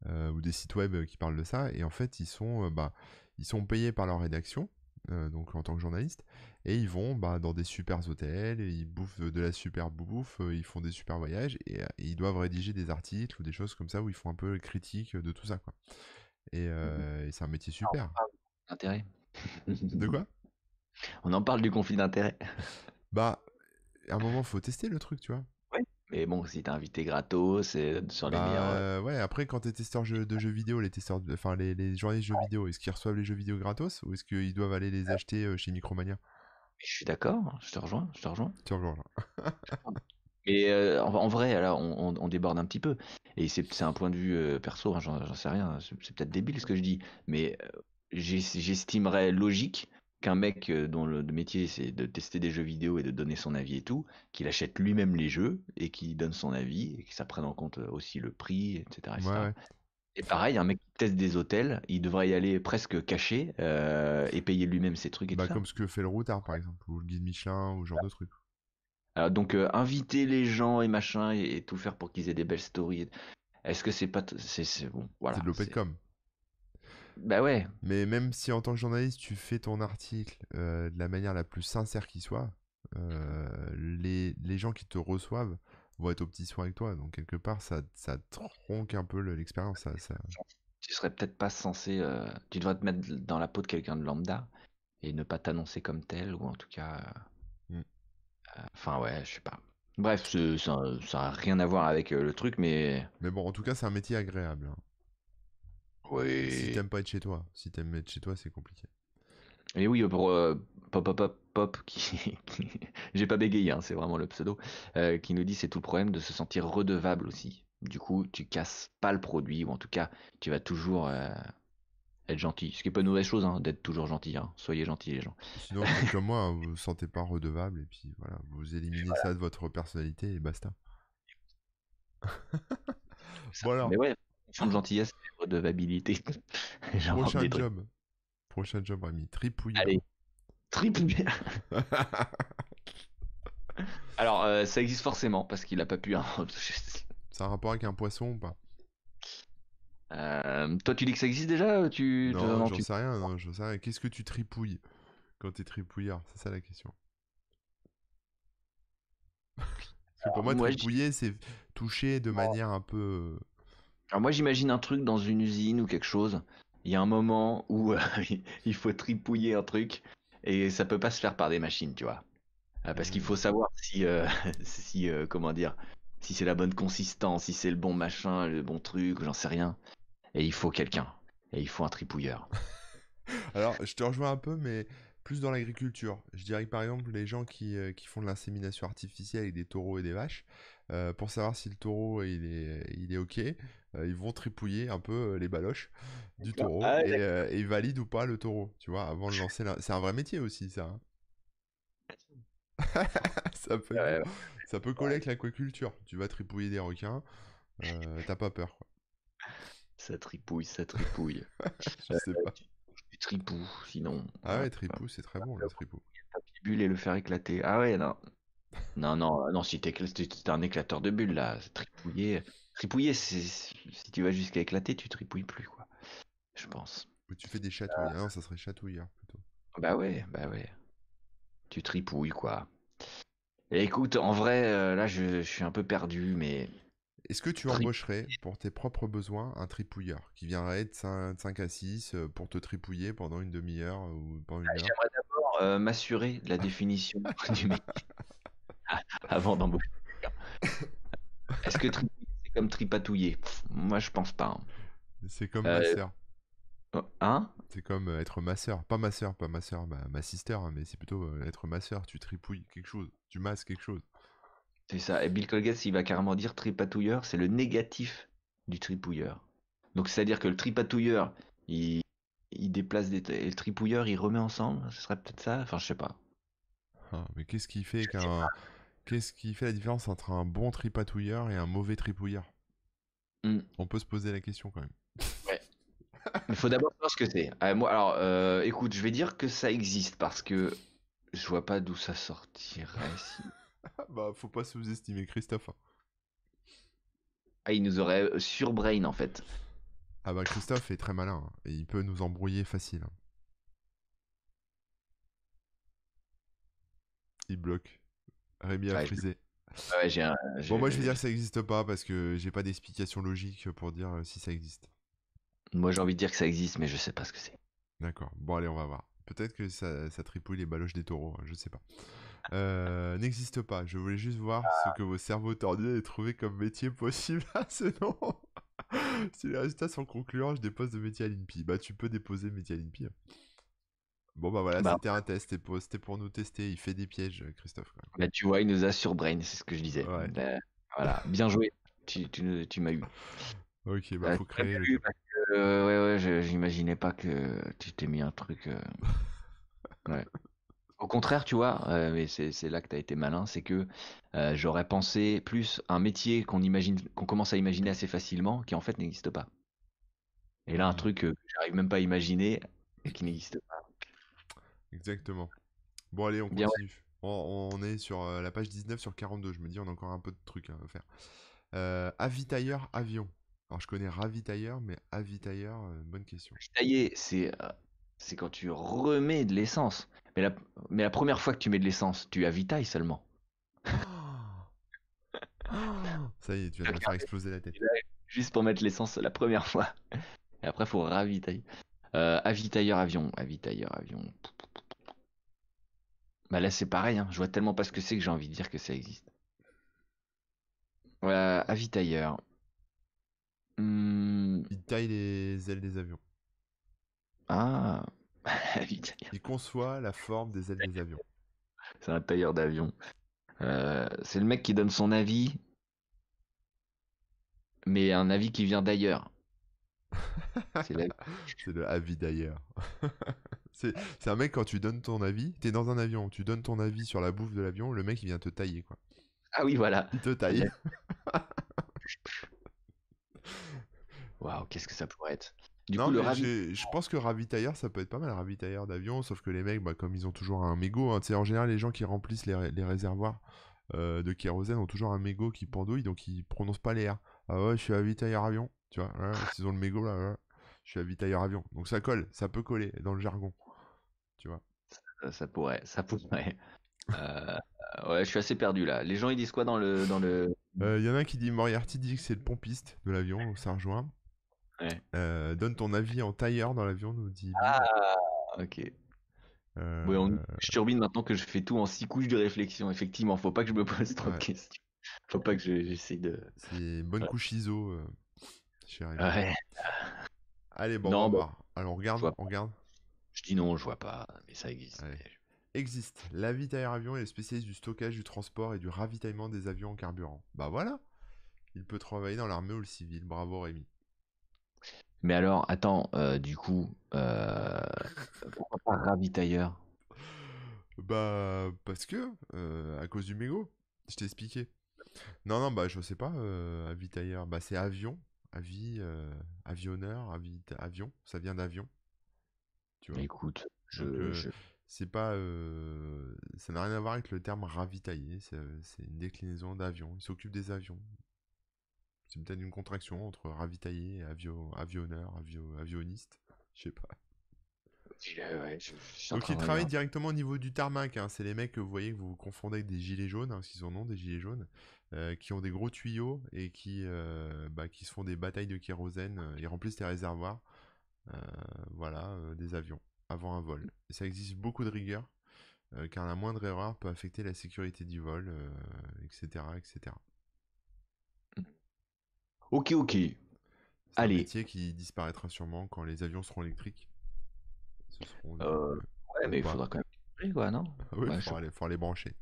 ou des sites web qui parlent de ça. Et en fait, ils sont, bah, ils sont payés par leur rédaction, donc en tant que journaliste, et ils vont bah, dans des super hôtels, ils bouffent de la super bouffe, euh, ils font des super voyages, et, ils doivent rédiger des articles ou des choses comme ça où ils font un peu critique de tout ça. Quoi. Et, mmh euh, c'est un métier super. Intérêt. <laughs> de quoi? On en parle du conflit d'intérêt. Bah, à un moment, faut tester le truc, tu vois. Mais bon, si t'es invité gratos, c'est sur les bah, Ouais, après, quand t'es testeur de jeux vidéo, les testeurs, enfin les, les journalistes de jeux vidéo, est-ce qu'ils reçoivent les jeux vidéo gratos ou est-ce qu'ils doivent aller les acheter euh, chez Micromania? Je suis d'accord, je te rejoins, je te rejoins. Tu rejoins. Et <laughs> euh, en, vrai, là, on, déborde un petit peu. Et c'est un point de vue euh, perso, hein, j'en sais rien. C'est peut-être débile ce que je dis, mais euh, j'estimerais logique qu'un mec dont le métier c'est de tester des jeux vidéo et de donner son avis et tout, qu'il achète lui-même les jeux et qu'il donne son avis et que ça prenne en compte aussi le prix, etc. Et pareil, un mec qui teste des hôtels, il devrait y aller presque caché euh, et payer lui-même ses trucs et bah, Comme ce que fait le routard par exemple, ou le guide Michelin, ou ce genre de trucs. Alors, donc euh, inviter les gens et machin et, tout faire pour qu'ils aient des belles stories. Est-ce que c'est pas c'est bon voilà. C'est de com. Bah ouais. Mais même si en tant que journaliste tu fais ton article euh, de la manière la plus sincère qui soit, les, les gens qui te reçoivent vont être au petit soin avec toi. Donc, quelque part, ça, ça tronque un peu l'expérience. Ça, ça... Tu serais peut-être pas censé. Euh, tu devrais te mettre dans la peau de quelqu'un de lambda et ne pas t'annoncer comme tel, ou en tout cas. Euh, mm. euh, enfin, ouais, je sais pas. Bref, ça, ça a rien à voir avec le truc, mais. Mais bon, en tout cas, c'est un métier agréable. Hein. Oui. Si t'aimes pas être chez toi. Si t'aimes être chez toi, c'est compliqué. Et oui, pour Pop Pop Pop Pop, <laughs> qui, j'ai pas bégayé, hein, c'est vraiment le pseudo, euh, qui nous dit c'est tout le problème de se sentir redevable aussi. Du coup, tu casses pas le produit, ou en tout cas, tu vas toujours euh, être gentil. Ce qui est pas une mauvaise chose, hein, d'être toujours gentil. Hein. Soyez gentils, les gens. Sinon, comme moi, vous vous sentez pas redevable, et puis voilà, vous éliminez ça de votre personnalité, et basta. <laughs> voilà. Mais ouais, de gentillesse, redevabilité. <laughs> Prochain job. Prochain job, Rémi. Tripouilleur. Allez. Tripouilleur. <laughs> Alors, euh, ça existe forcément parce qu'il a pas pu. Hein. <laughs> ça a un rapport avec un poisson ou pas? Euh, Toi, tu dis que ça existe déjà tu... Non, j'en sais rien. Non, sais rien. Qu'est-ce que tu tripouilles quand t'es tripouilleur C'est ça la question. pour moi, tripouiller, c'est toucher de manière un peu. Euh, Alors, moi, j'imagine un truc dans une usine ou quelque chose il y a un moment où euh, <laughs> il faut tripouiller un truc et ça peut pas se faire par des machines, tu vois. Euh, parce qu'il faut savoir si, euh, <laughs> si comment dire, si c'est la bonne consistance, si c'est le bon machin, le bon truc, j'en sais rien. Et il faut quelqu'un. Et il faut un tripouilleur. <laughs> Alors, je te rejoins un peu, mais plus dans l'agriculture. Je dirais que par exemple, les gens qui, qui font de l'insémination artificielle avec des taureaux et des vaches, pour savoir si le taureau il est, il est ok, euh, ils vont tripouiller un peu euh, les baloches du taureau ah euh, et, ils valident ou pas le taureau, tu vois, avant de <laughs> lancer. C'est un vrai métier aussi, ça. Hein. <laughs> ça, peut, ça peut coller avec l'aquaculture. Tu vas tripouiller des requins, t'as pas peur. Quoi. Ça tripouille, ça tripouille. <laughs> Je sais pas. Du tripou, sinon. Ah ouais, tripou, c'est très bon le tripou. Bulle et le faire éclater. Ah ouais, non. Non, non, non, si t'es un éclateur de bulles là, tripouiller. Tripouiller, si tu vas jusqu'à éclater, tu tripouilles plus, quoi. Je pense. Ou tu fais des chatouilles. Ah. Non, ça serait chatouilleur plutôt. Bah ouais, bah ouais. Tu tripouilles, quoi. Et écoute, en vrai, euh, là, je, suis un peu perdu, mais Est-ce que tu embaucherais pour tes propres besoins un tripouilleur qui viendrait de 5, à 6 pour te tripouiller pendant une demi-heure ou pendant une ah, heure? J'aimerais d'abord m'assurer de la <laughs> définition du métier <laughs> avant d'embaucher Est-ce que tripouiller, comme tripatouiller Moi, je pense pas. Hein. C'est comme ma sœur. Oh, hein? C'est comme être ma sœur. Pas ma sœur, pas ma sœur, ma, ma sister, hein, mais c'est plutôt être ma sœur. Tu tripouilles quelque chose, tu masses quelque chose. C'est ça. Et Bill Colgate, il va carrément dire tripatouilleur, c'est le négatif du tripouilleur. Donc c'est-à-dire que le tripatouilleur, il, il déplace des et le tripouilleur, il remet ensemble. Ce serait peut-être ça? Enfin, je sais pas. Ah, mais qu'est-ce qui fait qu'un qu'est-ce qui fait la différence entre un bon tripatouilleur et un mauvais tripouilleur? Hmm. On peut se poser la question quand même. Ouais. Il faut d'abord savoir ce que c'est. Euh, moi, alors, euh, écoute, je vais dire que ça existe parce que je vois pas d'où ça sortirait. Si... <laughs> bah, faut pas sous-estimer Christophe. Hein. Ah, il nous aurait euh, surbrain en fait. Ah bah Christophe est très malin hein, et il peut nous embrouiller facile. Hein. Il bloque. Rémi a frisé. Ouais, j'ai Bon, moi je vais dire que ça existe pas parce que j'ai pas d'explication logique pour dire euh, si ça existe. Moi j'ai envie de dire que ça existe, mais je sais pas ce que c'est. D'accord. Bon, allez, on va voir. Peut-être que ça, ça tripouille les baloches des taureaux, je sais pas. Euh, n'existe pas. Je voulais juste voir ce que vos cerveaux tordus avaient trouvé comme métier possible <laughs> à ce nom. si les résultats sont concluants, je dépose le métier à l'INPI. Bah, tu peux déposer le métier à l'INPI. Hein. Bon, bah voilà, bah. c'était un test. C'était pour, nous tester. Il fait des pièges, Christophe. Bah, tu vois, il nous a surbrain, c'est ce que je disais. Bah, voilà, bien joué. Tu, tu, m'as eu. Ok, bah, faut créer. ouais, ouais, j'imaginais pas que tu t'es mis un truc. Euh, <laughs> ouais. Au contraire, tu vois, euh, mais c'est là que tu as été malin, c'est que euh, j'aurais pensé plus un métier qu'on imagine, qu'on commence à imaginer assez facilement, qui en fait n'existe pas. Et là, un mmh. truc que j'arrive même pas à imaginer et qui n'existe pas. Exactement. Bon, allez, on continue. On, est sur euh, la page 19 sur 42. Je me dis, on a encore un peu de trucs à faire. avitailleur avion. Alors, je connais ravitailleur, mais avitailleur, bonne question. Ravitailler, c'est c'est quand tu remets de l'essence. Mais la, mais la première fois que tu mets de l'essence, tu avitailles seulement. <gasps> Ça y est, tu vas te faire exploser la tête. Juste pour mettre l'essence la première fois. Et après, il faut ravitailler. Euh, avitailleur avion. Avitailleur avion. Bah là, c'est pareil. Hein. Je vois tellement pas ce que c'est que j'ai envie de dire que ça existe. Voilà, avitailleur. Hmm. Il taille les ailes des avions. Ah, <laughs> Il conçoit la forme des ailes des avions. C'est un tailleur d'avion. Euh, c'est le mec qui donne son avis, mais un avis qui vient d'ailleurs. <laughs> c'est, le avis d'ailleurs. <laughs> c'est, un mec quand tu donnes ton avis, t'es dans un avion, tu donnes ton avis sur la bouffe de l'avion, le mec il vient te tailler quoi. Ah oui voilà. Il te taille. <laughs> Waouh, qu'est-ce que ça pourrait être non, mais je pense que ravitailleur, ça peut être pas mal, ravitailleur d'avion, sauf que les mecs, bah, comme ils ont toujours un mégot, hein, en général, les gens qui remplissent les, réservoirs euh, de kérosène ont toujours un mégot qui pendouille, donc ils prononcent pas les R. Ah ouais, je suis ravitailleur avion, tu vois, ils ont le mégot là, je suis ravitailleur avion. Donc ça colle, ça peut coller dans le jargon, tu vois. Ça, pourrait, ça pourrait. Euh, ouais, je suis assez perdu là. Les gens ils disent quoi dans le. Dans le... Euh, il y en a un qui dit Moriarty dit que c'est le pompiste de l'avion, ça rejoint. Euh, donne ton avis en tailleur dans l'avion, nous dit. Ah, ok. Euh, je turbine maintenant que je fais tout en six couches de réflexion. Effectivement, faut pas que je me pose trop de questions. Faut pas que j'essaye de. C'est une bonne couche ISO. Euh, ouais. Allez, bon, on va Alors, on regarde, on regarde. Je dis non, je vois pas, mais ça existe. Existe. L'avitailleur avion est spécialiste du stockage, du transport et du ravitaillement des avions en carburant. Bah voilà. Il peut travailler dans l'armée ou le civil. Bravo Rémi. Mais alors, attends, euh, du coup, euh, <laughs> pourquoi pas ravitailleur? Bah, parce que, euh, à cause du mégot, je t'ai expliqué. Non, non, bah, je sais pas, ravitailleur, bah, c'est avion, avis, avionneur, avion, ça vient d'avion. Tu vois. Écoute, je, c'est pas, ça n'a rien à voir avec le terme ravitailler, c'est une déclinaison d'avion. Il s'occupe des avions. C'est peut-être une contraction entre ravitailler et avionneur, avio, avionniste. Je sais pas. Donc ils travaillent directement au niveau du tarmac. Hein. C'est les mecs que vous voyez que vous, confondez avec des gilets jaunes, hein, parce qu'ils en ont des gilets jaunes, euh, qui ont des gros tuyaux et qui, euh, bah, qui se font des batailles de kérosène. Euh, ils remplissent les réservoirs, voilà, des avions avant un vol. Et ça existe beaucoup de rigueur, car la moindre erreur peut affecter la sécurité du vol, etc., etc. Ok, ok. Allez. un métier qui disparaîtra sûrement quand les avions seront électriques. Euh, ouais, mais il faudra quand même quoi, non? Oui, il faudra, les brancher.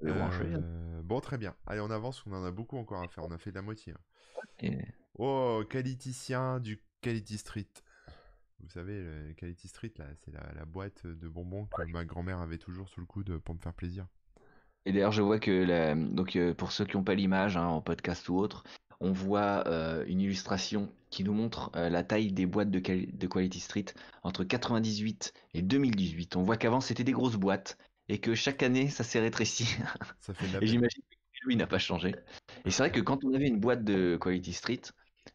Les brancher. Euh, bon, très bien. Allez, on avance, on en a beaucoup encore à faire. On a fait de la moitié. Hein. Oh, qualiticien du Quality Street. Vous savez, Quality Street, là, c'est la, boîte de bonbons que ma grand-mère avait toujours sous le coude pour me faire plaisir. Et d'ailleurs, je vois que la... donc euh, pour ceux qui n'ont pas l'image hein, en podcast ou autre, on voit euh, une illustration qui nous montre euh, la taille des boîtes de, de, Quality Street entre 98 et 2018. On voit qu'avant c'était des grosses boîtes et que chaque année ça s'est rétréci. Ça fait et j'imagine que lui n'a pas changé. Et c'est vrai que quand on avait une boîte de Quality Street,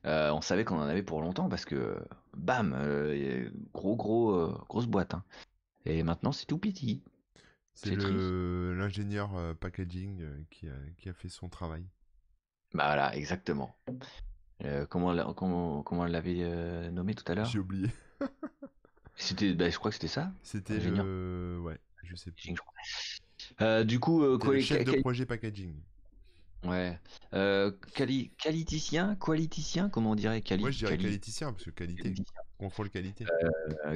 euh, on savait qu'on en avait pour longtemps parce que bam, gros gros grosse boîte. Hein. Et maintenant c'est tout petit. C'est l'ingénieur packaging qui a fait son travail. Bah voilà, exactement. Euh, comment, comment, comment elle l'avait euh, nommé tout à l'heure? J'ai oublié. <laughs> C'était, bah, je crois que c'était ça. C'était. Ouais, je sais plus. Euh, du coup, quoi, le chef de projet packaging. Ouais. quali qualiticien, qualiticien, comment on dirait quali Moi je dirais qualiticien parce que qualité. Contrôle qualité.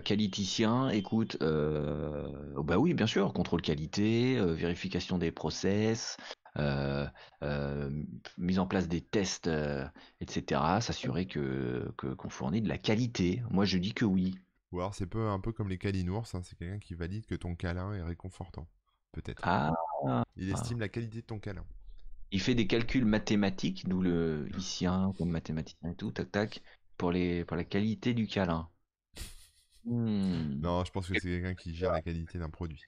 qualiticien, écoute, bah oui, bien sûr, contrôle qualité, vérification des process, euh, euh, mise en place des tests, euh, etc. S'assurer que qu'on fournit de la qualité. Moi, je dis que oui. Ou alors c'est un peu comme les calinours, hein, c'est quelqu'un qui valide que ton câlin est réconfortant, peut-être. Ah, Il estime la qualité de ton câlin. Il fait des calculs mathématiques, d'où le ici comme mathématicien et tout, tac tac, pour les pour la qualité du câlin. Hmm. Non, je pense que c'est quelqu'un qui gère la qualité d'un produit.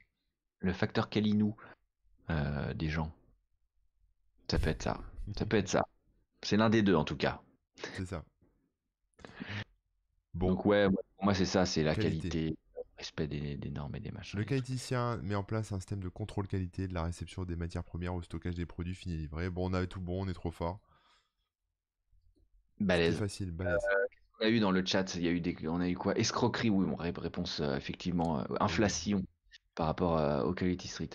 Le facteur Calinou des gens. Ça peut être ça. Ça peut être ça. C'est l'un des deux en tout cas. C'est ça. Bon. Donc ouais, pour moi c'est ça, c'est la qualité, respect des, normes et des machins. Le qualiticien met en place un système de contrôle qualité de la réception des matières premières au stockage des produits finis livrés. Bon, on a tout bon, on est trop fort. Balèze. C'est facile, balèze. Euh, on a eu dans le chat, il y a eu des, on a eu quoi? Escroquerie, oui, bon, réponse euh, effectivement. Euh, inflation par rapport au Quality Street.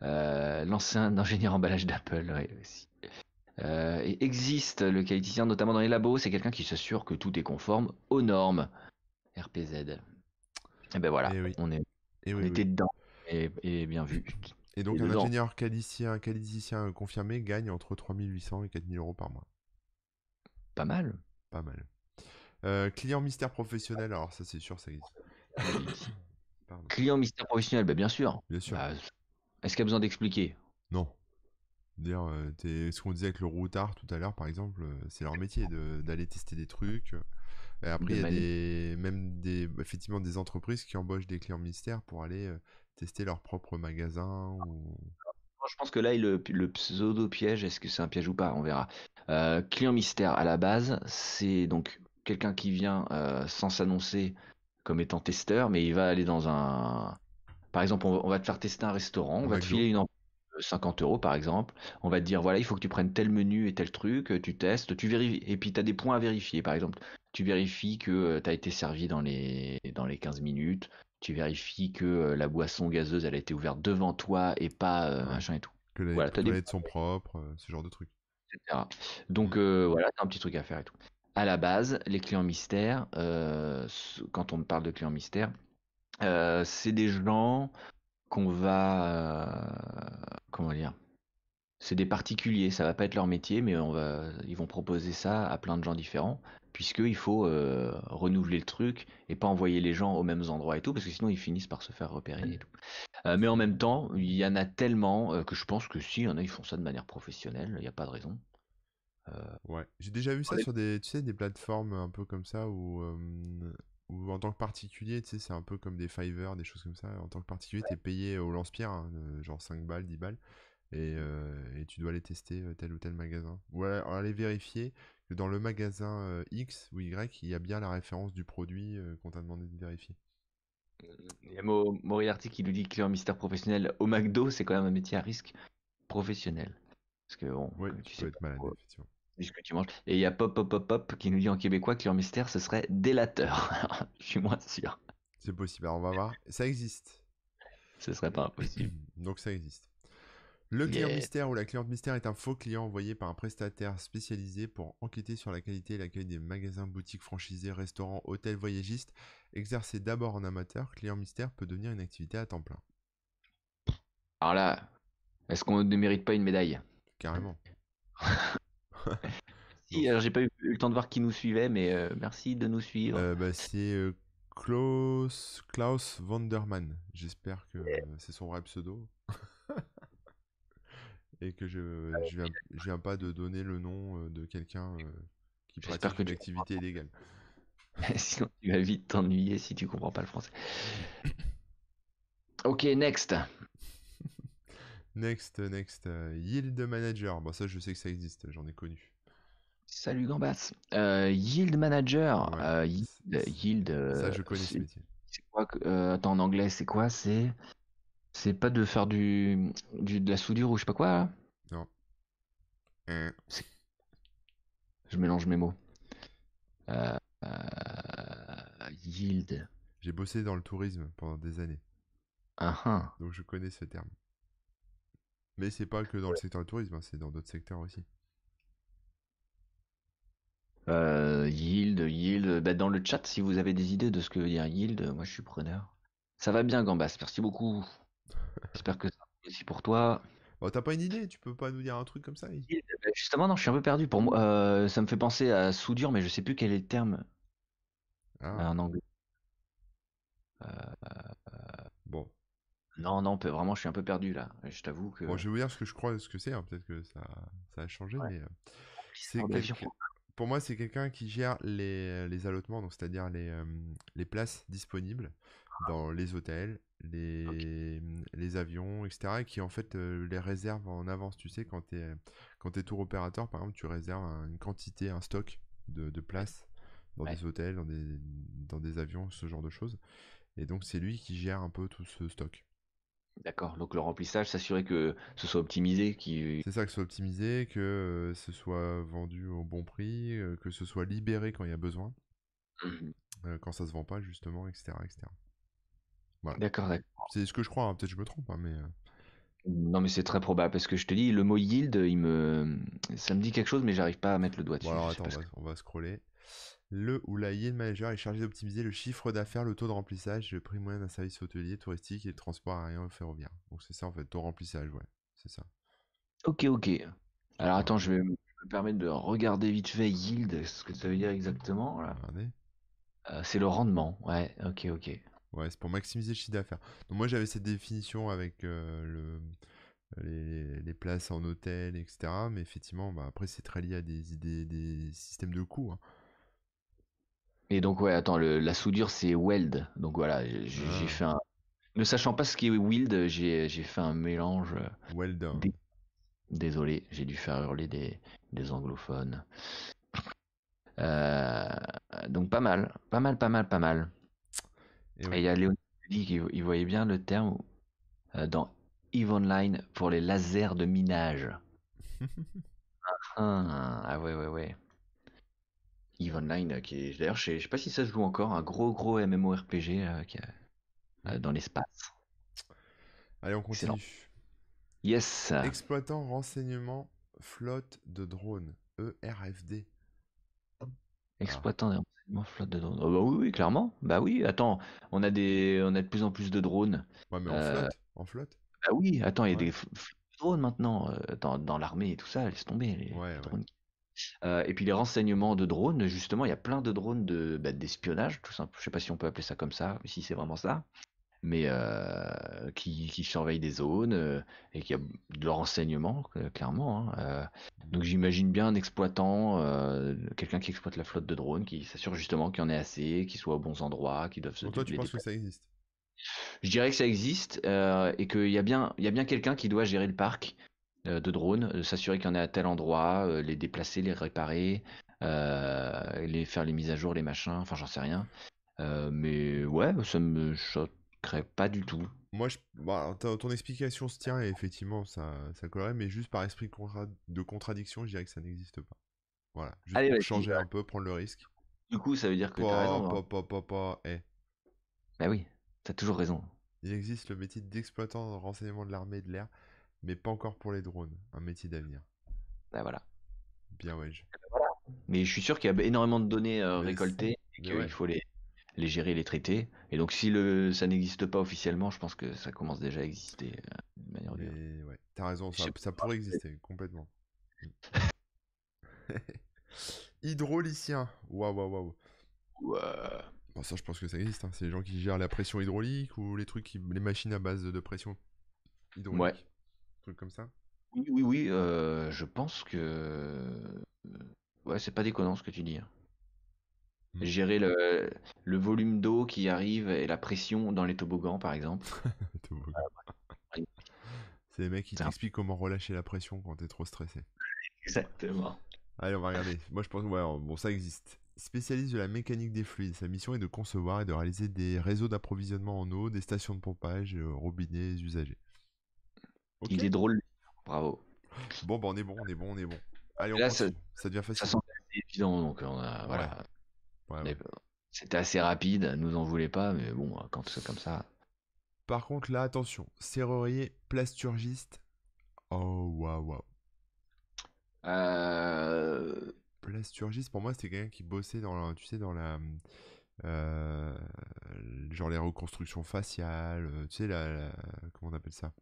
L'ancien <laughs> ingénieur emballage d'Apple aussi. Euh, et existe le qualiticien, notamment dans les labos, c'est quelqu'un qui s'assure que tout est conforme aux normes RPZ. Et ben voilà, eh on, est, eh on était dedans et, bien vu. Et donc un ingénieur qualiticien, qualiticien confirmé gagne entre 3800 et 4000 euros par mois. Pas mal. Pas mal. Euh, client mystère professionnel, alors ça c'est sûr, ça existe. <coughs> Client mystère professionnel, bah, bien sûr. Bien sûr. Bah, est-ce qu'il y a besoin d'expliquer? Non. Dire, euh, ce qu'on disait avec le routard tout à l'heure, par exemple, euh, c'est leur métier d'aller tester des trucs. Et après, il y a des, même des, effectivement des entreprises qui embauchent des clients mystères pour aller tester leur propre magasin. Ou... Je pense que là, le, le pseudo-piège, est-ce que c'est un piège ou pas On verra. client mystère, à la base, c'est donc quelqu'un qui vient sans s'annoncer comme étant testeur, mais il va aller dans un, par exemple, on, va te faire tester un restaurant, on va te filer une 50 euros par exemple, on va te dire voilà, il faut que tu prennes tel menu et tel truc, tu testes, tu vérifies, et puis tu as des points à vérifier par exemple. Tu vérifies que euh, tu as été servi dans les, dans les 15 minutes, tu vérifies que euh, la boisson gazeuse elle a été ouverte devant toi et pas euh, machin et tout. Que les voilà, toilettes des... sont propres, ce genre de trucs. Etc. Donc mmh. voilà, tu as un petit truc à faire et tout. À la base, les clients mystères, quand on parle de clients mystères, euh, c'est des gens qu'on va, euh, comment dire, c'est des particuliers, ça va pas être leur métier, mais on va, ils vont proposer ça à plein de gens différents, puisqu'il faut euh, renouveler le truc et pas envoyer les gens aux mêmes endroits et tout, parce que sinon ils finissent par se faire repérer et tout. mais en même temps, il y en a tellement que je pense que si, il y en a, ils font ça de manière professionnelle, il n'y a pas de raison. Ouais, j'ai déjà vu ça sur des, tu sais, des plateformes un peu comme ça où ou en tant que particulier, tu sais, c'est un peu comme des Fiverr, des choses comme ça. En tant que particulier, tu es payé au lance-pierre, hein, genre 5 balles, 10 balles, euh, et, tu dois aller tester euh, tel ou tel magasin. Ou aller vérifier que dans le magasin euh, X ou Y, il y a bien la référence du produit qu'on t'a demandé de vérifier. Il y a Moriarty qui nous dit client mystère professionnel au McDo, c'est quand même un métier à risque professionnel. Parce que bon, tu, peux être malade, effectivement. Ce que tu manges. Et il y a Pop Pop Pop Pop qui nous dit en québécois client mystère, ce serait délateur. <laughs> Je suis moins sûr. C'est possible. Alors on va voir. Ça existe. Ce serait pas impossible. <clears throat> Donc ça existe. Le client mystère ou la cliente mystère est un faux client envoyé par un prestataire spécialisé pour enquêter sur la qualité et l'accueil des magasins, boutiques franchisés, restaurants, hôtels, voyagistes. Exercé d'abord en amateur, client mystère peut devenir une activité à temps plein. Alors là, est-ce qu'on ne mérite pas une médaille? Carrément. <laughs> <laughs> si, alors j'ai pas eu, le temps de voir qui nous suivait, mais euh, merci de nous suivre. Euh, bah, c'est euh, Klaus, Klaus Vanderman. J'espère que c'est son vrai pseudo <laughs> et que je je viens, viens pas de donner le nom de quelqu'un qui pratique que une activité illégale. <laughs> Sinon, tu vas vite t'ennuyer si tu comprends pas le français. <coughs> ok, next. Next, next. Yield Manager. Bon, ça, je sais que ça existe, j'en ai connu. Salut Gambas. yield Manager. yield, ça, je connais ce métier. C'est quoi Attends, en anglais, c'est quoi? C'est. C'est pas de faire du, du, de la soudure ou je sais pas quoi là Non. Hein. Je mélange mes mots. Euh, yield. J'ai bossé dans le tourisme pendant des années. Ah. Donc je connais ce terme. Mais c'est pas que dans le secteur du tourisme, hein, c'est dans d'autres secteurs aussi. Euh, yield, yield. Bah, dans le chat, si vous avez des idées de ce que veut dire yield, moi je suis preneur. Ça va bien, Gambas. Merci beaucoup. <laughs> J'espère que ça va aussi pour toi. Bon, t'as pas une idée? Tu peux pas nous dire un truc comme ça bah, Justement, non, je suis un peu perdu. Pour moi, euh, ça me fait penser à soudure, mais je sais plus quel est le terme ah. en anglais. Euh, bon. Non, non, vraiment, je suis un peu perdu là. Je t'avoue que. Bon, je vais vous dire ce que je crois, ce que c'est. Hein. Peut-être que ça, ça a changé, mais euh, pour moi, c'est quelqu'un qui gère les, les allotements, donc c'est-à-dire les, les places disponibles dans les hôtels, les, les avions, etc. Et qui en fait euh, les réserve en avance. Tu sais, quand tu es, quand es tour opérateur, par exemple, tu réserves une quantité, un stock de, de places dans des hôtels, dans des, dans des avions, ce genre de choses. Et donc, c'est lui qui gère un peu tout ce stock. D'accord, donc le remplissage, s'assurer que ce soit optimisé. Qui... C'est ça, que ce soit optimisé, que euh, ce soit vendu au bon prix, euh, que ce soit libéré quand il y a besoin, mmh quand ça se vend pas, justement, etc. etc. D'accord, d'accord. C'est ce que je crois, hein, peut-être je me trompe, hein, mais. Euh. Non, mais c'est très probable parce que je te dis, le mot yield, il me, ça me dit quelque chose, mais j'arrive pas à mettre le doigt dessus. Bon, alors attends, on va, scroller. Le ou la yield manager est chargé d'optimiser le chiffre d'affaires, le taux de remplissage, le prix moyen d'un service hôtelier, touristique et le transport aérien ou ferroviaire. Donc c'est ça en fait, taux de remplissage, ouais, c'est ça. Ok, ok. Alors attends, je vais me permettre de regarder vite fait yield, ce que ça veut dire exactement. Regardez. Euh, c'est le rendement, ouais, ok, ok. Ouais, c'est pour maximiser le chiffre d'affaires. Donc moi j'avais cette définition avec euh, le, les, places en hôtel, etc. Mais effectivement, bah, après c'est très lié à des idées, des systèmes de coûts. Hein. Et donc ouais, attends, la soudure c'est weld. Donc voilà, j'ai ah. fait un. Ne sachant pas ce qui est weld, j'ai fait un mélange. Euh, weld. Désolé, j'ai dû faire hurler des, des anglophones. Euh, donc pas mal, pas mal, pas mal, pas mal. Et il y a Léon qui dit qu'il voyait bien le terme euh, dans EVE Online pour les lasers de minage. <laughs> ah, ah, ouais, ouais, ouais. EVE Online, qui est d'ailleurs, je sais, sais pas si ça se joue encore, un gros, gros MMORPG euh, qui euh, dans l'espace. Allez, on continue. Yes. Exploitant renseignement flotte de drones, ERFD. Exploitant flotte de drones. Oh, bah oui, oui, clairement. Bah oui, attends, on a des, on a de plus en plus de drones. Ouais, mais en euh, flotte, en flotte. Bah oui, attends, il y a des drones maintenant euh, dans, dans l'armée et tout ça, laisse tomber les ouais, drones. Euh, et puis les renseignements de drones, justement, il y a plein de drones de bah, d'espionnage, tout simple. Je sais pas si on peut appeler ça comme ça, si c'est vraiment ça mais euh, qui, qui surveille des zones euh, et qui a de renseignement, clairement. Hein. Donc j'imagine bien un exploitant, quelqu'un qui exploite la flotte de drones, qui s'assure justement qu'il y en ait assez, qu'ils soient aux bons endroits, qu'ils doivent se Donc toi, tu penses que ça existe? Je dirais que ça existe et qu'il y a bien, il y a bien quelqu'un qui doit gérer le parc de drones, s'assurer qu'il y en ait à tel endroit, les déplacer, les réparer, les faire les mises à jour, les machins, enfin j'en sais rien. mais ouais, ça me choquerait pas du tout. Moi, je... Bah, ton explication se tient et effectivement, ça, ça collerait, mais juste par esprit de, contradiction, je dirais que ça n'existe pas. Voilà, juste pour changer un peu, prendre le risque. Du coup, ça veut dire que raison. Hein. Pas, pas, pas, eh. Bah oui, t'as toujours raison. Il existe le métier d'exploitant de renseignement de l'armée et de l'air, mais pas encore pour les drones. Un métier d'avenir. Bah voilà. Bien ouais. Mais je suis sûr qu'il y a énormément de données euh, récoltées et qu'il faut les, les gérer, les traiter. Et donc si le, ça n'existe pas officiellement, je pense que ça commence déjà à exister euh, de manière Mais ouais, t'as raison, ça, ça pourrait exister complètement. <laughs> Hydraulicien. Waouh, waouh, waouh. Ouais. Bon, ça, je pense que ça existe. Hein. C'est les gens qui gèrent la pression hydraulique ou les trucs, qui... les machines à base de pression hydraulique. Ouais. Trucs comme ça? Oui, oui, oui. Euh, je pense que. Ouais, c'est pas déconnant ce que tu dis. Hein. Hmm. Gérer le, le volume d'eau qui arrive et la pression dans les toboggans, par exemple. <laughs> c'est les mecs qui t'expliquent comment relâcher la pression quand t'es trop stressé. Exactement. Allez, on va regarder. Moi, je pense, ouais, bon, ça existe. Spécialiste de la mécanique des fluides, sa mission est de concevoir et de réaliser des réseaux d'approvisionnement en eau, des stations de pompage, euh, robinets Il est drôle, bravo. Bon, bah, on est bon, on est bon, on est bon. Allez, on Là, ça, ça, devient facile. Ça semble évident, donc on a, voilà. C'était assez rapide, nous en voulez pas, mais bon, quand c'est comme ça. Par contre, là, attention, serrurier plasturgiste. Oh, waouh, waouh. Euh... Plasturgiste, pour moi, c'était quelqu'un qui bossait dans la, tu sais, dans la, euh, genre les reconstructions faciales, euh, tu sais, la, comment on appelle ça,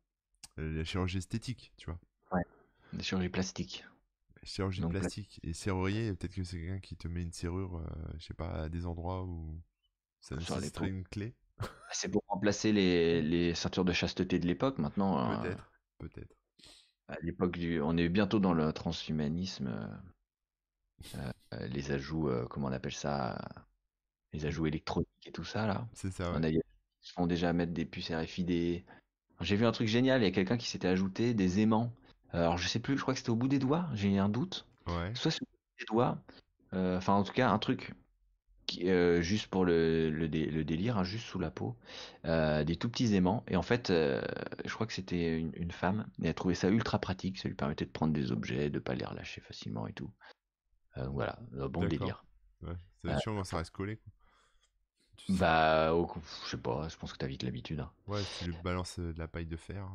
la chirurgie esthétique, tu vois. Ouais. La chirurgie plastique. Chirurgie plastique et serrurier, peut-être que c'est quelqu'un qui te met une serrure, euh, je sais pas, à des endroits où ça nécessiterait une clé. C'est pour remplacer les, les, ceintures de chasteté de l'époque maintenant. Peut-être, peut-être. À l'époque du, on est bientôt dans le transhumanisme. Euh, les ajouts, euh, comment on appelle ça Les ajouts électroniques et tout ça, là. C'est ça, ils se font déjà mettre des puces RFID. J'ai vu un truc génial, il y a quelqu'un qui s'était ajouté des aimants. Alors, je sais plus, je crois que c'était au bout des doigts, j'ai un doute. Ouais. Soit sur les doigts, euh, enfin, en tout cas, un truc juste pour le, le, délire, hein, juste sous la peau, des tout petits aimants. Et en fait, je crois que c'était une, femme, et elle trouvait ça ultra pratique, ça lui permettait de prendre des objets, de pas les relâcher facilement et tout. Euh, voilà, bon délire. Ouais, c'est euh, sûr ça reste collé. Quoi. Bah, je sais pas, je pense que t'as vite l'habitude. Hein. Ouais, si tu balances euh, de la paille de fer,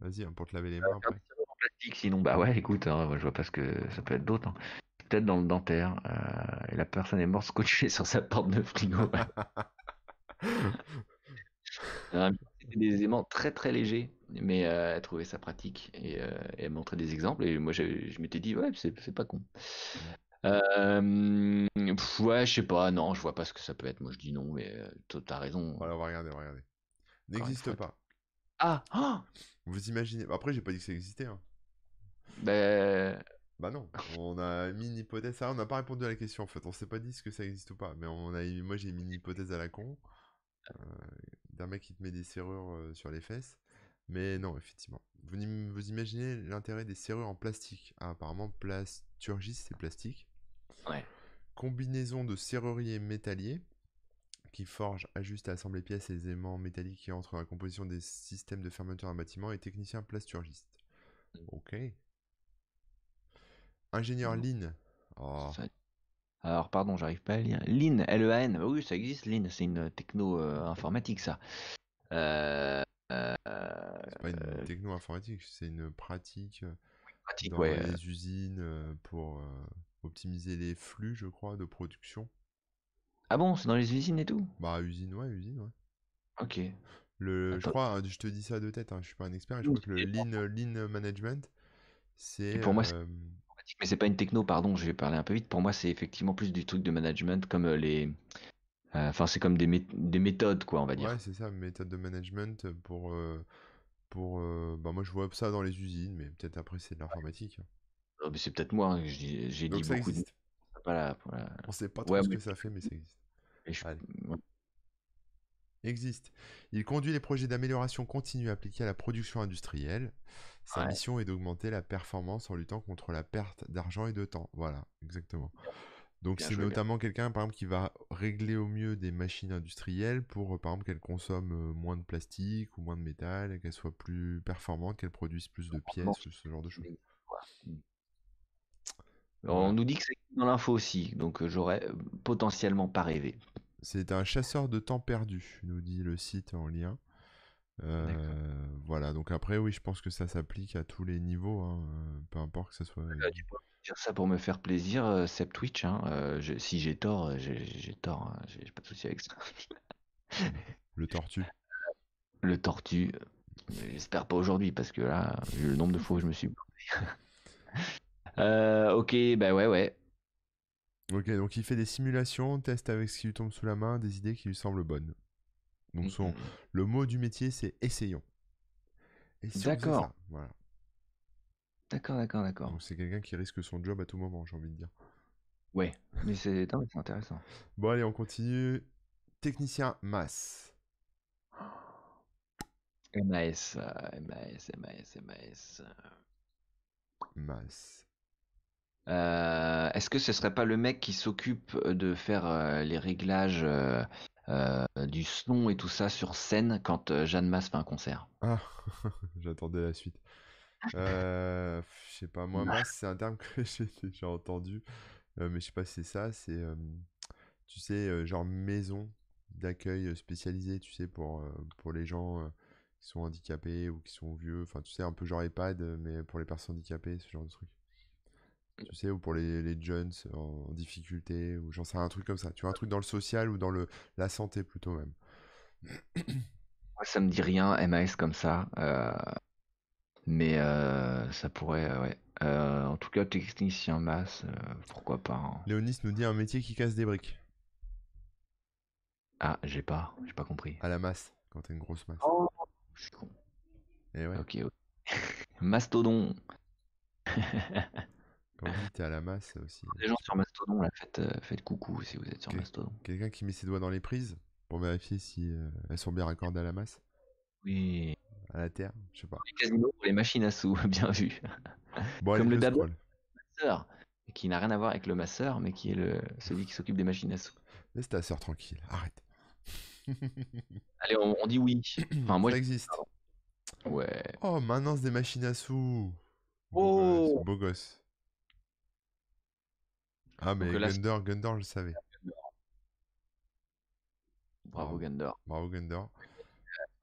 vas-y, hein, pour te laver les mains après. plastique, sinon, bah ouais, écoute, hein, je vois pas ce que ça peut être d'autre. Peut-être dans le dentaire, et la personne est morte scotchée <laughs> sur sa porte de frigo. <laughs> C'était des aimants très très légers, mais euh, elle trouvait ça pratique et, euh, elle montrait des exemples. Et moi, je, m'étais dit, ouais, c'est pas con. Euh, ouais, je sais pas, non, je vois pas ce que ça peut être. Moi, je dis non, mais euh, t'as raison. Voilà, on va regarder, on va regarder. N'existe pas. Ah, ah Vous imaginez. Après, j'ai pas dit que ça existait. Hein. Ben. Bah non, on a mis une hypothèse. Ça, on n'a pas répondu à la question en fait. On s'est pas dit ce que ça existe ou pas. Mais on a, moi j'ai mis une hypothèse à la con d'un mec qui te met des serrures euh, sur les fesses. Mais non, effectivement. Vous, vous imaginez l'intérêt des serrures en plastique ah, Apparemment, plasturgie, c'est plastique. Ouais. Combinaison de serrurier métallier qui forge, ajuste et assemble les pièces et les éléments métalliques qui entrent dans la composition des systèmes de fermeture d'un bâtiment et technicien plasturgiste. Mm. Ok. Ingénieur Lean. Oh. Alors, pardon, j'arrive pas à lire. Lean, L-E-A-N. Oui, ça existe, Lean. C'est une techno euh, informatique, ça. Euh, c'est pas une euh, techno informatique, c'est une pratique, pratique dans les usines pour optimiser les flux, je crois, de production. Ah bon, c'est dans les usines et tout? Bah, usine, ouais, usine, ouais. Ok. Le, je crois, je te dis ça de tête, hein, je suis pas un expert, je crois que le lean, lean Management, c'est. Pour moi, mais c'est pas une techno, pardon, je vais parler un peu vite. Pour moi, c'est effectivement plus du truc de management comme euh, les. Euh, enfin, c'est comme des, des, méthodes, quoi, on va dire. Ouais, c'est ça, méthode de management pour. Euh, pour bah, moi, je vois ça dans les usines, mais peut-être après, c'est de l'informatique. Mais c'est peut-être moi, hein, j'ai dit beaucoup de. Voilà, On sait pas trop ce que ça fait, mais ça existe. Existe. Il conduit les projets d'amélioration continue appliqués à la production industrielle. Sa mission est d'augmenter la performance en luttant contre la perte d'argent et de temps. Voilà, exactement. Donc c'est notamment quelqu'un par exemple qui va régler au mieux des machines industrielles pour par exemple qu'elles consomment moins de plastique ou moins de métal, qu'elles soient plus performantes, qu'elles produisent plus de pièces, ce genre de choses. Mmh. On nous dit que c'est dans l'info aussi, donc j'aurais potentiellement pas rêvé. C'est un chasseur de temps perdu, nous dit le site en lien. voilà, donc après, oui, je pense que ça s'applique à tous les niveaux, hein, peu importe que ça soit. Dire ça pour me faire plaisir, Seb Twitch. Hein, si j'ai tort, j'ai tort, hein, j'ai pas de souci avec ça. le tortue. <laughs> Le tortue. J'espère pas aujourd'hui parce que là, vu le nombre de fois où je me suis. <laughs> euh, ok, bah ouais, ouais. Ok, donc il fait des simulations, teste avec ce qui lui tombe sous la main, des idées qui lui semblent bonnes. Donc son, le mot du métier, c'est essayons. D'accord. Voilà. D'accord, d'accord, d'accord. Donc c'est quelqu'un qui risque son job à tout moment, j'ai envie de dire. Ouais, mais <laughs> c'est intéressant. Bon, allez, on continue. Technicien masse. MAS, MAS, MAS, MAS. Masse. Euh, est-ce que ce serait pas le mec qui s'occupe de faire euh, les réglages euh, du son et tout ça sur scène quand Jeanne Masse fait un concert? Ah, <laughs> j'attendais la suite. Je sais pas, moi, masse, c'est un terme <laughs> que j'ai déjà entendu, mais je sais pas si c'est ça. C'est, tu sais, genre maison d'accueil spécialisée, tu sais, pour, pour les gens qui sont handicapés ou qui sont vieux. Enfin, tu sais, un peu genre EHPAD, mais pour les personnes handicapées, ce genre de truc. Tu sais, ou pour les, les jeunes en, difficulté, ou j'en sais un truc comme ça. Tu vois, un truc dans le social ou dans le, la santé plutôt même. Ça me dit rien, MAS comme ça. Euh, mais euh, ça pourrait, ouais. Euh, en tout cas, technicien masse, pourquoi pas. Hein. Léonis nous dit un métier qui casse des briques. Ah, j'ai pas, j'ai pas compris. À la masse, quand t'as une grosse masse. Oh, je suis con. Et eh ouais. Ok, <laughs> Mastodon. <laughs> Quand vous dites à la masse aussi. Les gens sur Mastodon, là, faites, euh, faites coucou si vous êtes sur Mastodon. Quelqu'un qui met ses doigts dans les prises pour vérifier si euh, elles sont bien raccordées à la masse? Oui. À la terre, je sais pas. Les casinos pour les machines à sous, <laughs> bien vu. Bon, Comme le masseur, qui n'a rien à voir avec le masseur, mais qui est le celui qui s'occupe des machines à sous. Laisse ta sœur tranquille, arrête. <laughs> Allez, on, dit oui. Enfin, moi, Ça existe. Ouais. Oh, maintenance des machines à sous. Oh Beau gosse. Ah, mais Gundor, Gundor, je le savais. Bravo Gundor. Bravo Gundor.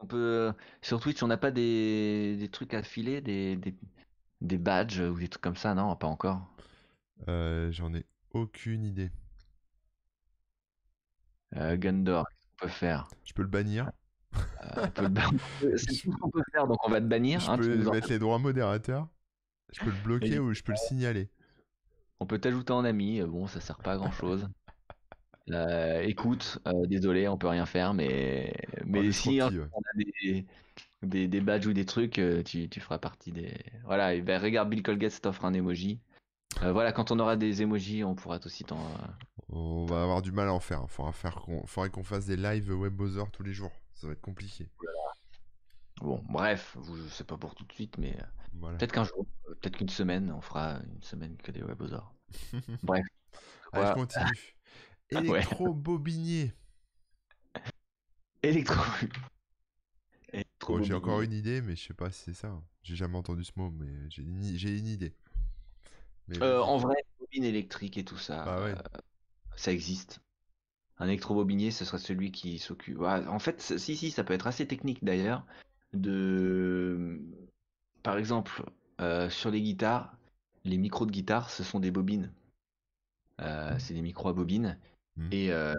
On peut sur Twitch, on n'a pas des... des, trucs à filer, des... des... des badges ou des trucs comme ça, non Pas encore? Euh, J'en ai aucune idée. Euh, Gundor, qu'est-ce qu'on peut faire? Je peux le bannir. Euh, <laughs> C'est tout ce qu'on peut faire, donc on va te bannir. Je hein, peux mettre les droits modérateurs. Je peux le bloquer ou je peux le signaler. On peut t'ajouter en ami, euh, bon, ça sert pas à grand chose. Euh, écoute, euh, désolé, on peut rien faire, mais, mais si on a des, des, badges ou des trucs, tu, tu feras partie des. Voilà, et ben, regarde, Bill Colgate t'offre un emoji. voilà, quand on aura des emojis, on pourra aussi t'en. On va avoir du mal à en faire. Faudra faire qu'on, faudrait qu'on fasse des lives WebBrowser tous les jours. Ça va être compliqué. Bon, bref, je sais pas pour tout de suite, mais Peut-être qu'un jour, euh, peut-être qu'une semaine, on fera une semaine que des webosaures. <laughs> Bref. Allez, je continue. Électro-bobinier. Électro. j'ai encore une idée, mais je sais pas si c'est ça. J'ai jamais entendu ce mot, mais j'ai une, une, idée. Euh, en vrai, bobine électrique et tout ça, bah euh, ça existe. Un électrobobinier, ce serait celui qui s'occupe. en fait, si, si, ça peut être assez technique d'ailleurs de par exemple, euh, sur les guitares, les micros de guitare, ce sont des bobines. Euh, c'est des micros à bobines. Mmh. Et euh,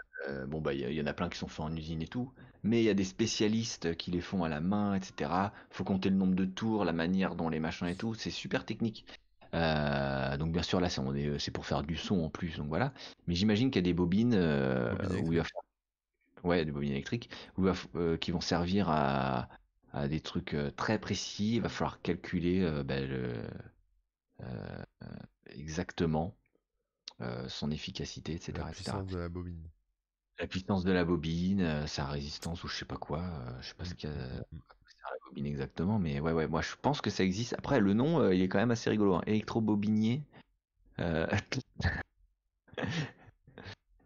bon, bah, il y, en a plein qui sont faits en usine et tout. Mais il y a des spécialistes qui les font à la main, etc. Faut compter le nombre de tours, la manière dont les machins et tout. C'est super technique. donc bien sûr là c'est pour faire du son en plus donc voilà mais j'imagine qu'il y a des bobines, où il va ouais des bobines électriques qui vont servir à, à des trucs très précis. Il va falloir calculer ben, exactement son efficacité, etc. La puissance de la bobine. La puissance de la bobine, sa résistance ou je sais pas quoi. je sais pas ce mmh, qu'il y a mmh, mmh. la bobine exactement, mais ouais, ouais, moi je pense que ça existe. Après, le nom, il est quand même assez rigolo. Hein. Électrobobinier. <laughs>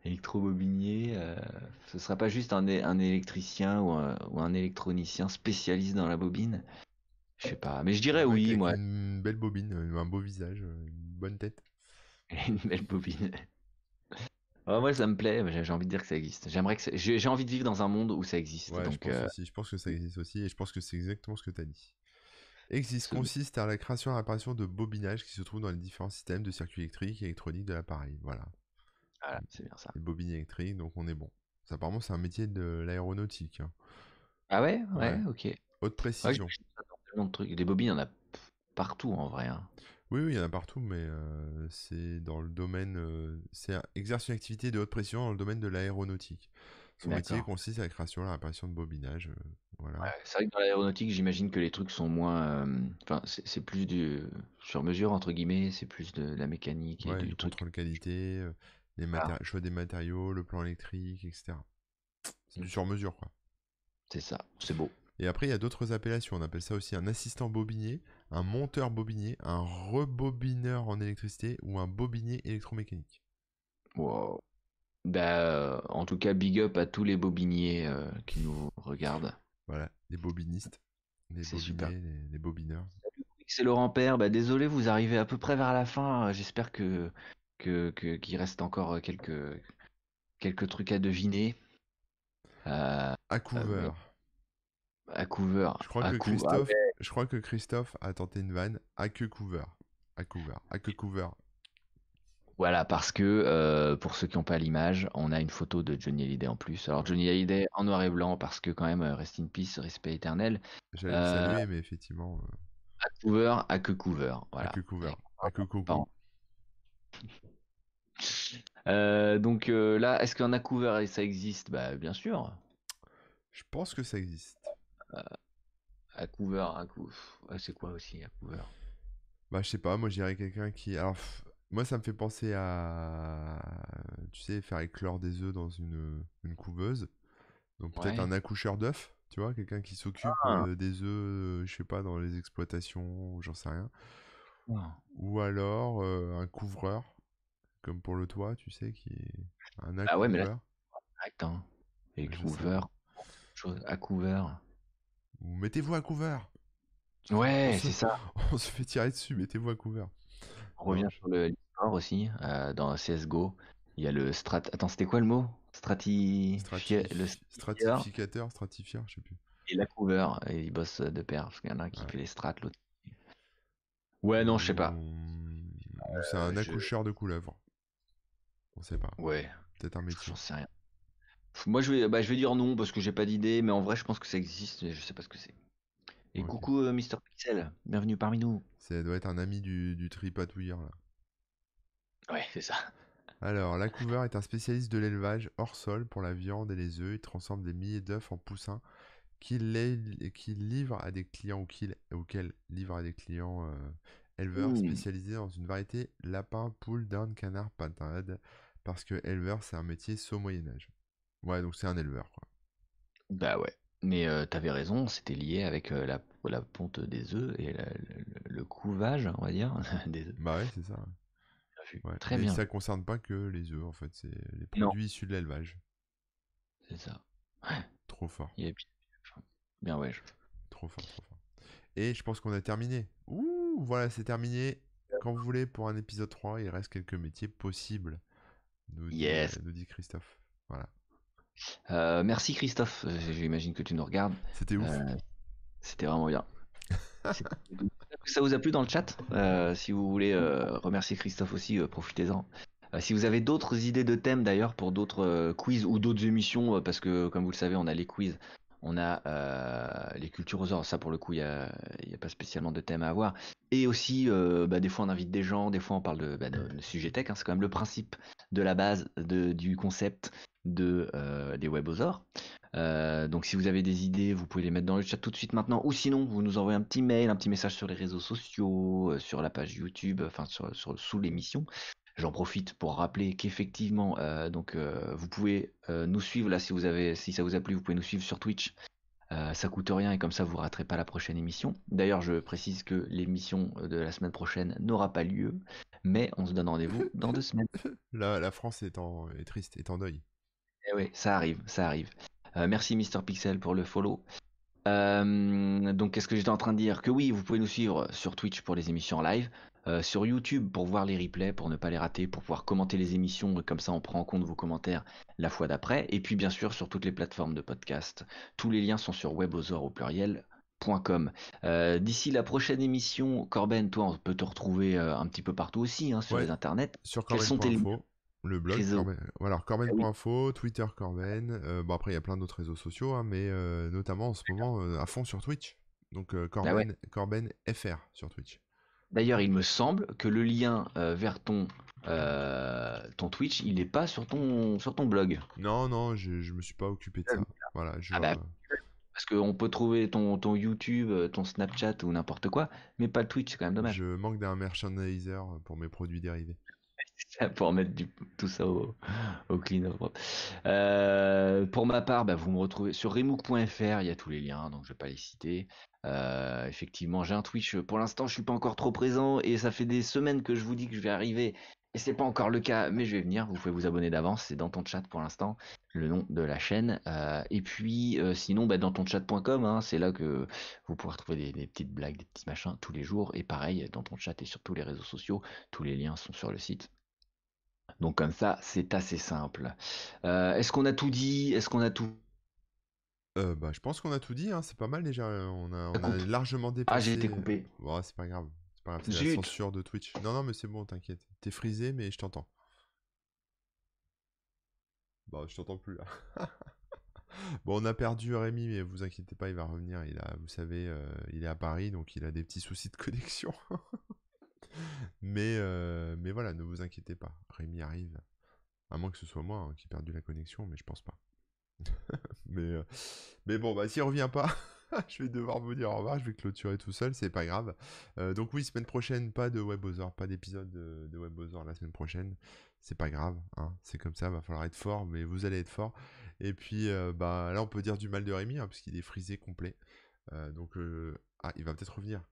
électrobobinier, euh, ce sera pas juste un, un électricien ou un, ou un, électronicien spécialiste dans la bobine. Je sais pas, mais je dirais oui, moi. Une belle bobine, un beau visage, une bonne tête. <laughs> une belle bobine. moi, ça me plaît. J'ai envie de dire que ça existe. J'aimerais que j'ai envie de vivre dans un monde où ça existe. Ouais, donc, je, pense euh, aussi. je pense que ça existe aussi, et je pense que c'est exactement ce que tu as dit. Existe consiste à la création et l'apparition de bobinages qui se trouvent dans les différents systèmes de circuits électriques et électroniques de l'appareil. Voilà. Voilà, c'est bien ça. Les bobines électriques, donc on est bon. Ça, apparemment, c'est un métier de l'aéronautique. Hein. Ah ouais, ouais, ok. Haute précision. de trucs. Des bobines, il y en a partout en vrai. Hein. Oui, oui, il y en a partout, mais euh, c'est dans le domaine. Euh, c'est exerce une activité de haute pression dans le domaine de l'aéronautique. Son métier consiste à la création et l'apparition de bobinage. Euh, voilà. c'est vrai que dans l'aéronautique, j'imagine que les trucs sont moins. Enfin, c'est plus du sur mesure entre guillemets. C'est plus de la mécanique et du truc. contrôle qualité, les ah. choix des matériaux, le plan électrique, etc. C'est du mmh. sur mesure, quoi. C'est ça. C'est beau. Et après, il y a d'autres appellations. On appelle ça aussi un assistant bobinier, un monteur bobinier, un rebobineur en électricité ou un bobinier électromécanique. Wow. Bah, euh, en tout cas, big up à tous les bobiniers euh, qui nous regardent. Voilà, les bobinistes, les bobiniers, les, bobineurs. C'est Laurent Père. Bah, désolé, vous arrivez à peu près vers la fin. J'espère que que qu'il reste encore quelques quelques trucs à deviner. Euh, à couvert. À couvert. Je crois, que Christophe, je crois que Christophe a tenté une vanne à que couvert. À couvert. À que couvert. Voilà, parce que euh, pour ceux qui n'ont pas l'image, on a une photo de Johnny Hallyday en plus. Alors Johnny Hallyday en noir et blanc parce que quand même, euh, rest in peace, respect éternel. J'allais le saluer, mais effectivement. À couvert, à que couvert. Voilà. À que couvert. À que. Euh, donc là, est-ce qu'un couvert ça existe? Bah bien sûr. Je pense que ça existe. À couvert, à c'est quoi aussi à couvert Bah je sais pas, moi j'irais quelqu'un qui... Alors moi ça me fait penser à... Tu sais, faire éclore des œufs dans une, une couveuse. Donc peut-être un accoucheur d'œufs, tu vois, quelqu'un qui s'occupe ah. des œufs, je sais pas, dans les exploitations, j'en sais rien. Ah. Ou alors un couvreur, comme pour le toit, tu sais, qui est un Ah ouais, mais là, hein. Et couvert, chose à couvert. Ou mettez-vous à couvert. Ouais, c'est ça. <laughs> On se fait tirer dessus, mettez-vous à couvert. On revient sur le sport aussi, euh, dans CSGO. Il y a le strat. Attends, c'était quoi le mot? Strati... Le stratificateur, stratifieur, je sais plus. Et la couvert, et ils bossent de pair, parce qu'il y en a un qui fait les strats, l'autre. Ouais, non, je sais pas. C'est un euh, accoucheur de couleuvre. On sait pas. Ouais. Peut-être un métier. J'en sais rien. Moi, je vais, bah, je vais dire non parce que j'ai pas d'idée, mais en vrai, je pense que ça existe, mais je sais pas ce que c'est. Et coucou, euh, Mister Pixel, bienvenue parmi nous. Ça doit être un ami du, du tripatouilleur, là. Ouais, c'est ça. Alors, la couveur est un spécialiste de l'élevage hors sol pour la viande et les œufs. Il transforme des milliers d'œufs en poussins qu'il livre à des clients ou qu'il, livre à des clients euh, éleveurs spécialisés dans une variété lapin, poule, dinde, canard, pintade. Parce que éleveur, c'est un métier saut Moyen-Âge. Ouais, donc c'est un éleveur, quoi. Bah ouais. Mais euh, t'avais raison, c'était lié avec euh, la, la, ponte des œufs et le, couvage, on va dire, <laughs> des œufs. Bah ouais, c'est ça. Ouais. Très bien. ça concerne pas que les œufs, en fait, c'est les produits issus de l'élevage. C'est ça. Ouais. <laughs> Trop fort. Bien ouais. Trop fort, trop fort. Et je pense qu'on a terminé. Ouh, voilà, c'est terminé. Quand vous voulez, pour un épisode 3, il reste quelques métiers possibles, nous yes. nous dit Christophe. Voilà. Euh, merci Christophe, euh, j'imagine que tu nous regardes. C'était ouf. Euh, c'était vraiment bien. <laughs> ça vous a plu dans le chat? Si vous voulez remercier Christophe aussi, profitez-en. si vous avez d'autres idées de thèmes d'ailleurs pour d'autres quiz ou d'autres émissions, parce que comme vous le savez, on a les quiz, on a les cultures aux or, ça pour le coup, il n'y a, pas spécialement de thème à avoir. Et aussi, bah, des fois on invite des gens, des fois on parle de, bah, sujet tech, hein. c'est quand même le principe de la base du concept euh, des webosaures. Euh, donc si vous avez des idées, vous pouvez les mettre dans le chat tout de suite maintenant, ou sinon vous nous envoyez un petit mail, un petit message sur les réseaux sociaux, euh, sur la page YouTube, enfin sur, sous l'émission. J'en profite pour rappeler qu'effectivement, donc vous pouvez nous suivre là si vous avez, si ça vous a plu, vous pouvez nous suivre sur Twitch. ça coûte rien et comme ça vous raterez pas la prochaine émission. D'ailleurs, je précise que l'émission de la semaine prochaine n'aura pas lieu Mais on se donne rendez-vous dans deux semaines. <laughs> La, la France est, en, est triste, est en deuil. Eh oui, ça arrive, ça arrive. Euh, merci Mister Pixel pour le follow. Euh, donc, qu'est-ce que j'étais en train de dire Que oui, vous pouvez nous suivre sur Twitch pour les émissions en live, euh, sur YouTube pour voir les replays, pour ne pas les rater, pour pouvoir commenter les émissions, comme ça on prend en compte vos commentaires la fois d'après, et puis bien sûr sur toutes les plateformes de podcast. Tous les liens sont sur webosor au pluriel.com. D'ici la prochaine émission, Corben, toi, on peut te retrouver un petit peu partout aussi hein, sur les internets. Sur Quels sont tes le blog, Corben, voilà, corben.info, Twitter Corben. Euh, bon, après, il y a plein d'autres réseaux sociaux, hein, mais euh, notamment en ce moment euh, à fond sur Twitch. Donc, Corben, Corben FR sur Twitch. D'ailleurs, il me semble que le lien vers ton, ton Twitch, il n'est pas sur ton, sur ton blog. Non, non, je ne me suis pas occupé de ça. Voilà, ah bah, parce qu'on peut trouver ton, ton YouTube, ton Snapchat ou n'importe quoi, mais pas le Twitch, c'est quand même dommage. Je manque d'un merchandiser pour mes produits dérivés. <laughs> pour mettre du, tout ça au, au clean euh, pour ma part, bah, vous me retrouvez sur remook.fr, il y a tous les liens, donc je vais pas les citer. Euh, effectivement, j'ai un Twitch. Pour l'instant, je suis pas encore trop présent et ça fait des semaines que je vous dis que je vais arriver et c'est pas encore le cas, mais je vais venir. Vous pouvez vous abonner d'avance, c'est dans ton chat pour l'instant, le nom de la chaîne. Euh, et puis, sinon, bah, dans ton chat.com, hein, c'est là que vous pourrez retrouver des, petites blagues, des petits machins tous les jours. Et pareil, dans ton chat et sur tous les réseaux sociaux, tous les liens sont sur le site. Donc comme ça, c'est assez simple. Euh, est-ce qu'on a tout dit? Est-ce qu'on a tout? Euh, bah, je pense qu'on a tout dit, hein. c'est pas mal déjà. On a, largement dépassé. Ah, j'ai été coupé. Bon, c'est pas grave. C'est pas grave, c'est la censure de Twitch. Non, non, mais c'est bon, t'inquiète. T'es frisé, mais je t'entends. Bon, je t'entends plus là. <laughs> bon, on a perdu Rémi, mais vous inquiétez pas, il va revenir. Il a, vous savez, euh, il est à Paris, donc il a des petits soucis de connexion. <laughs> mais, euh, mais voilà, ne vous inquiétez pas. Rémi arrive. À moins que ce soit moi hein, qui ai perdu la connexion, mais je pense pas. <laughs> mais, euh, mais bon, bah s'il revient pas, <laughs> je vais devoir vous dire au revoir. Je vais clôturer tout seul, c'est pas grave. Euh, donc oui, semaine prochaine, pas de WebOzor, pas d'épisode de, de WebOzor la semaine prochaine. C'est pas grave, hein, c'est comme ça, va falloir être fort, mais vous allez être fort. Et puis bah là, on peut dire du mal de Rémi, hein, parce qu'il est frisé complet. donc ah, il va peut-être revenir.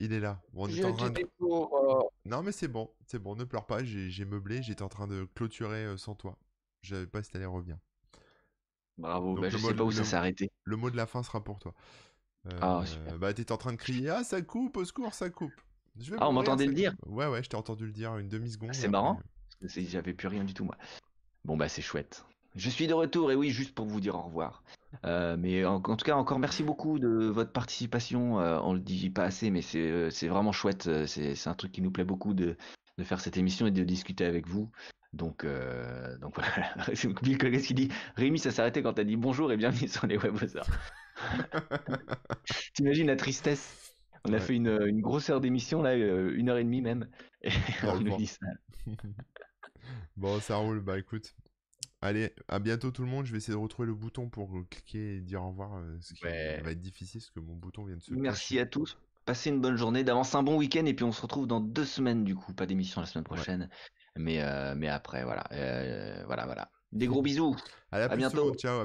Il est là. on est en train de... Euh, non, mais c'est bon, c'est bon, ne pleure pas, j'ai meublé, j'étais en train de clôturer euh, sans toi. Je savais pas si t'allais revenir. Bravo, bah, je sais pas où ça s'est arrêté. Le mot de la fin sera pour toi. ah, euh, super. Bah, t'étais en train de crier Ah, ça coupe, au secours, ça coupe. ah, on m'entendait le dire Ouais, ouais, je t'ai entendu le dire une demi-seconde. C'est marrant, j'avais plus rien du tout, moi. Bon, bah, c'est chouette. Je suis de retour, et oui, juste pour vous dire au revoir. Euh, mais en, tout cas, encore merci beaucoup de votre participation. Euh, on le dit pas assez, mais c'est euh, vraiment chouette. C'est un truc qui nous plaît beaucoup de, de, faire cette émission et de discuter avec vous. Donc, donc voilà. <laughs> Bill qu'est-ce qui dit Rémi, ça s'est arrêté quand t'as dit bonjour et bienvenue sur les webosards. <laughs> T'imagines la tristesse? On a fait une, une, grosse heure d'émission, là, une heure et demie même. Et <laughs> on nous dit ça. bon, ça roule. Bah écoute, Allez, à bientôt tout le monde. Je vais essayer de retrouver le bouton pour euh, cliquer et dire au revoir. Euh, ce qui va être difficile parce que mon bouton vient de se. Merci à tous. Passez une bonne journée, d'avance un bon week-end et puis on se retrouve dans deux semaines du coup. Pas d'émission la semaine prochaine, mais, euh, mais après voilà, voilà, voilà. Des gros <laughs> bisous. à bientôt. Ciao.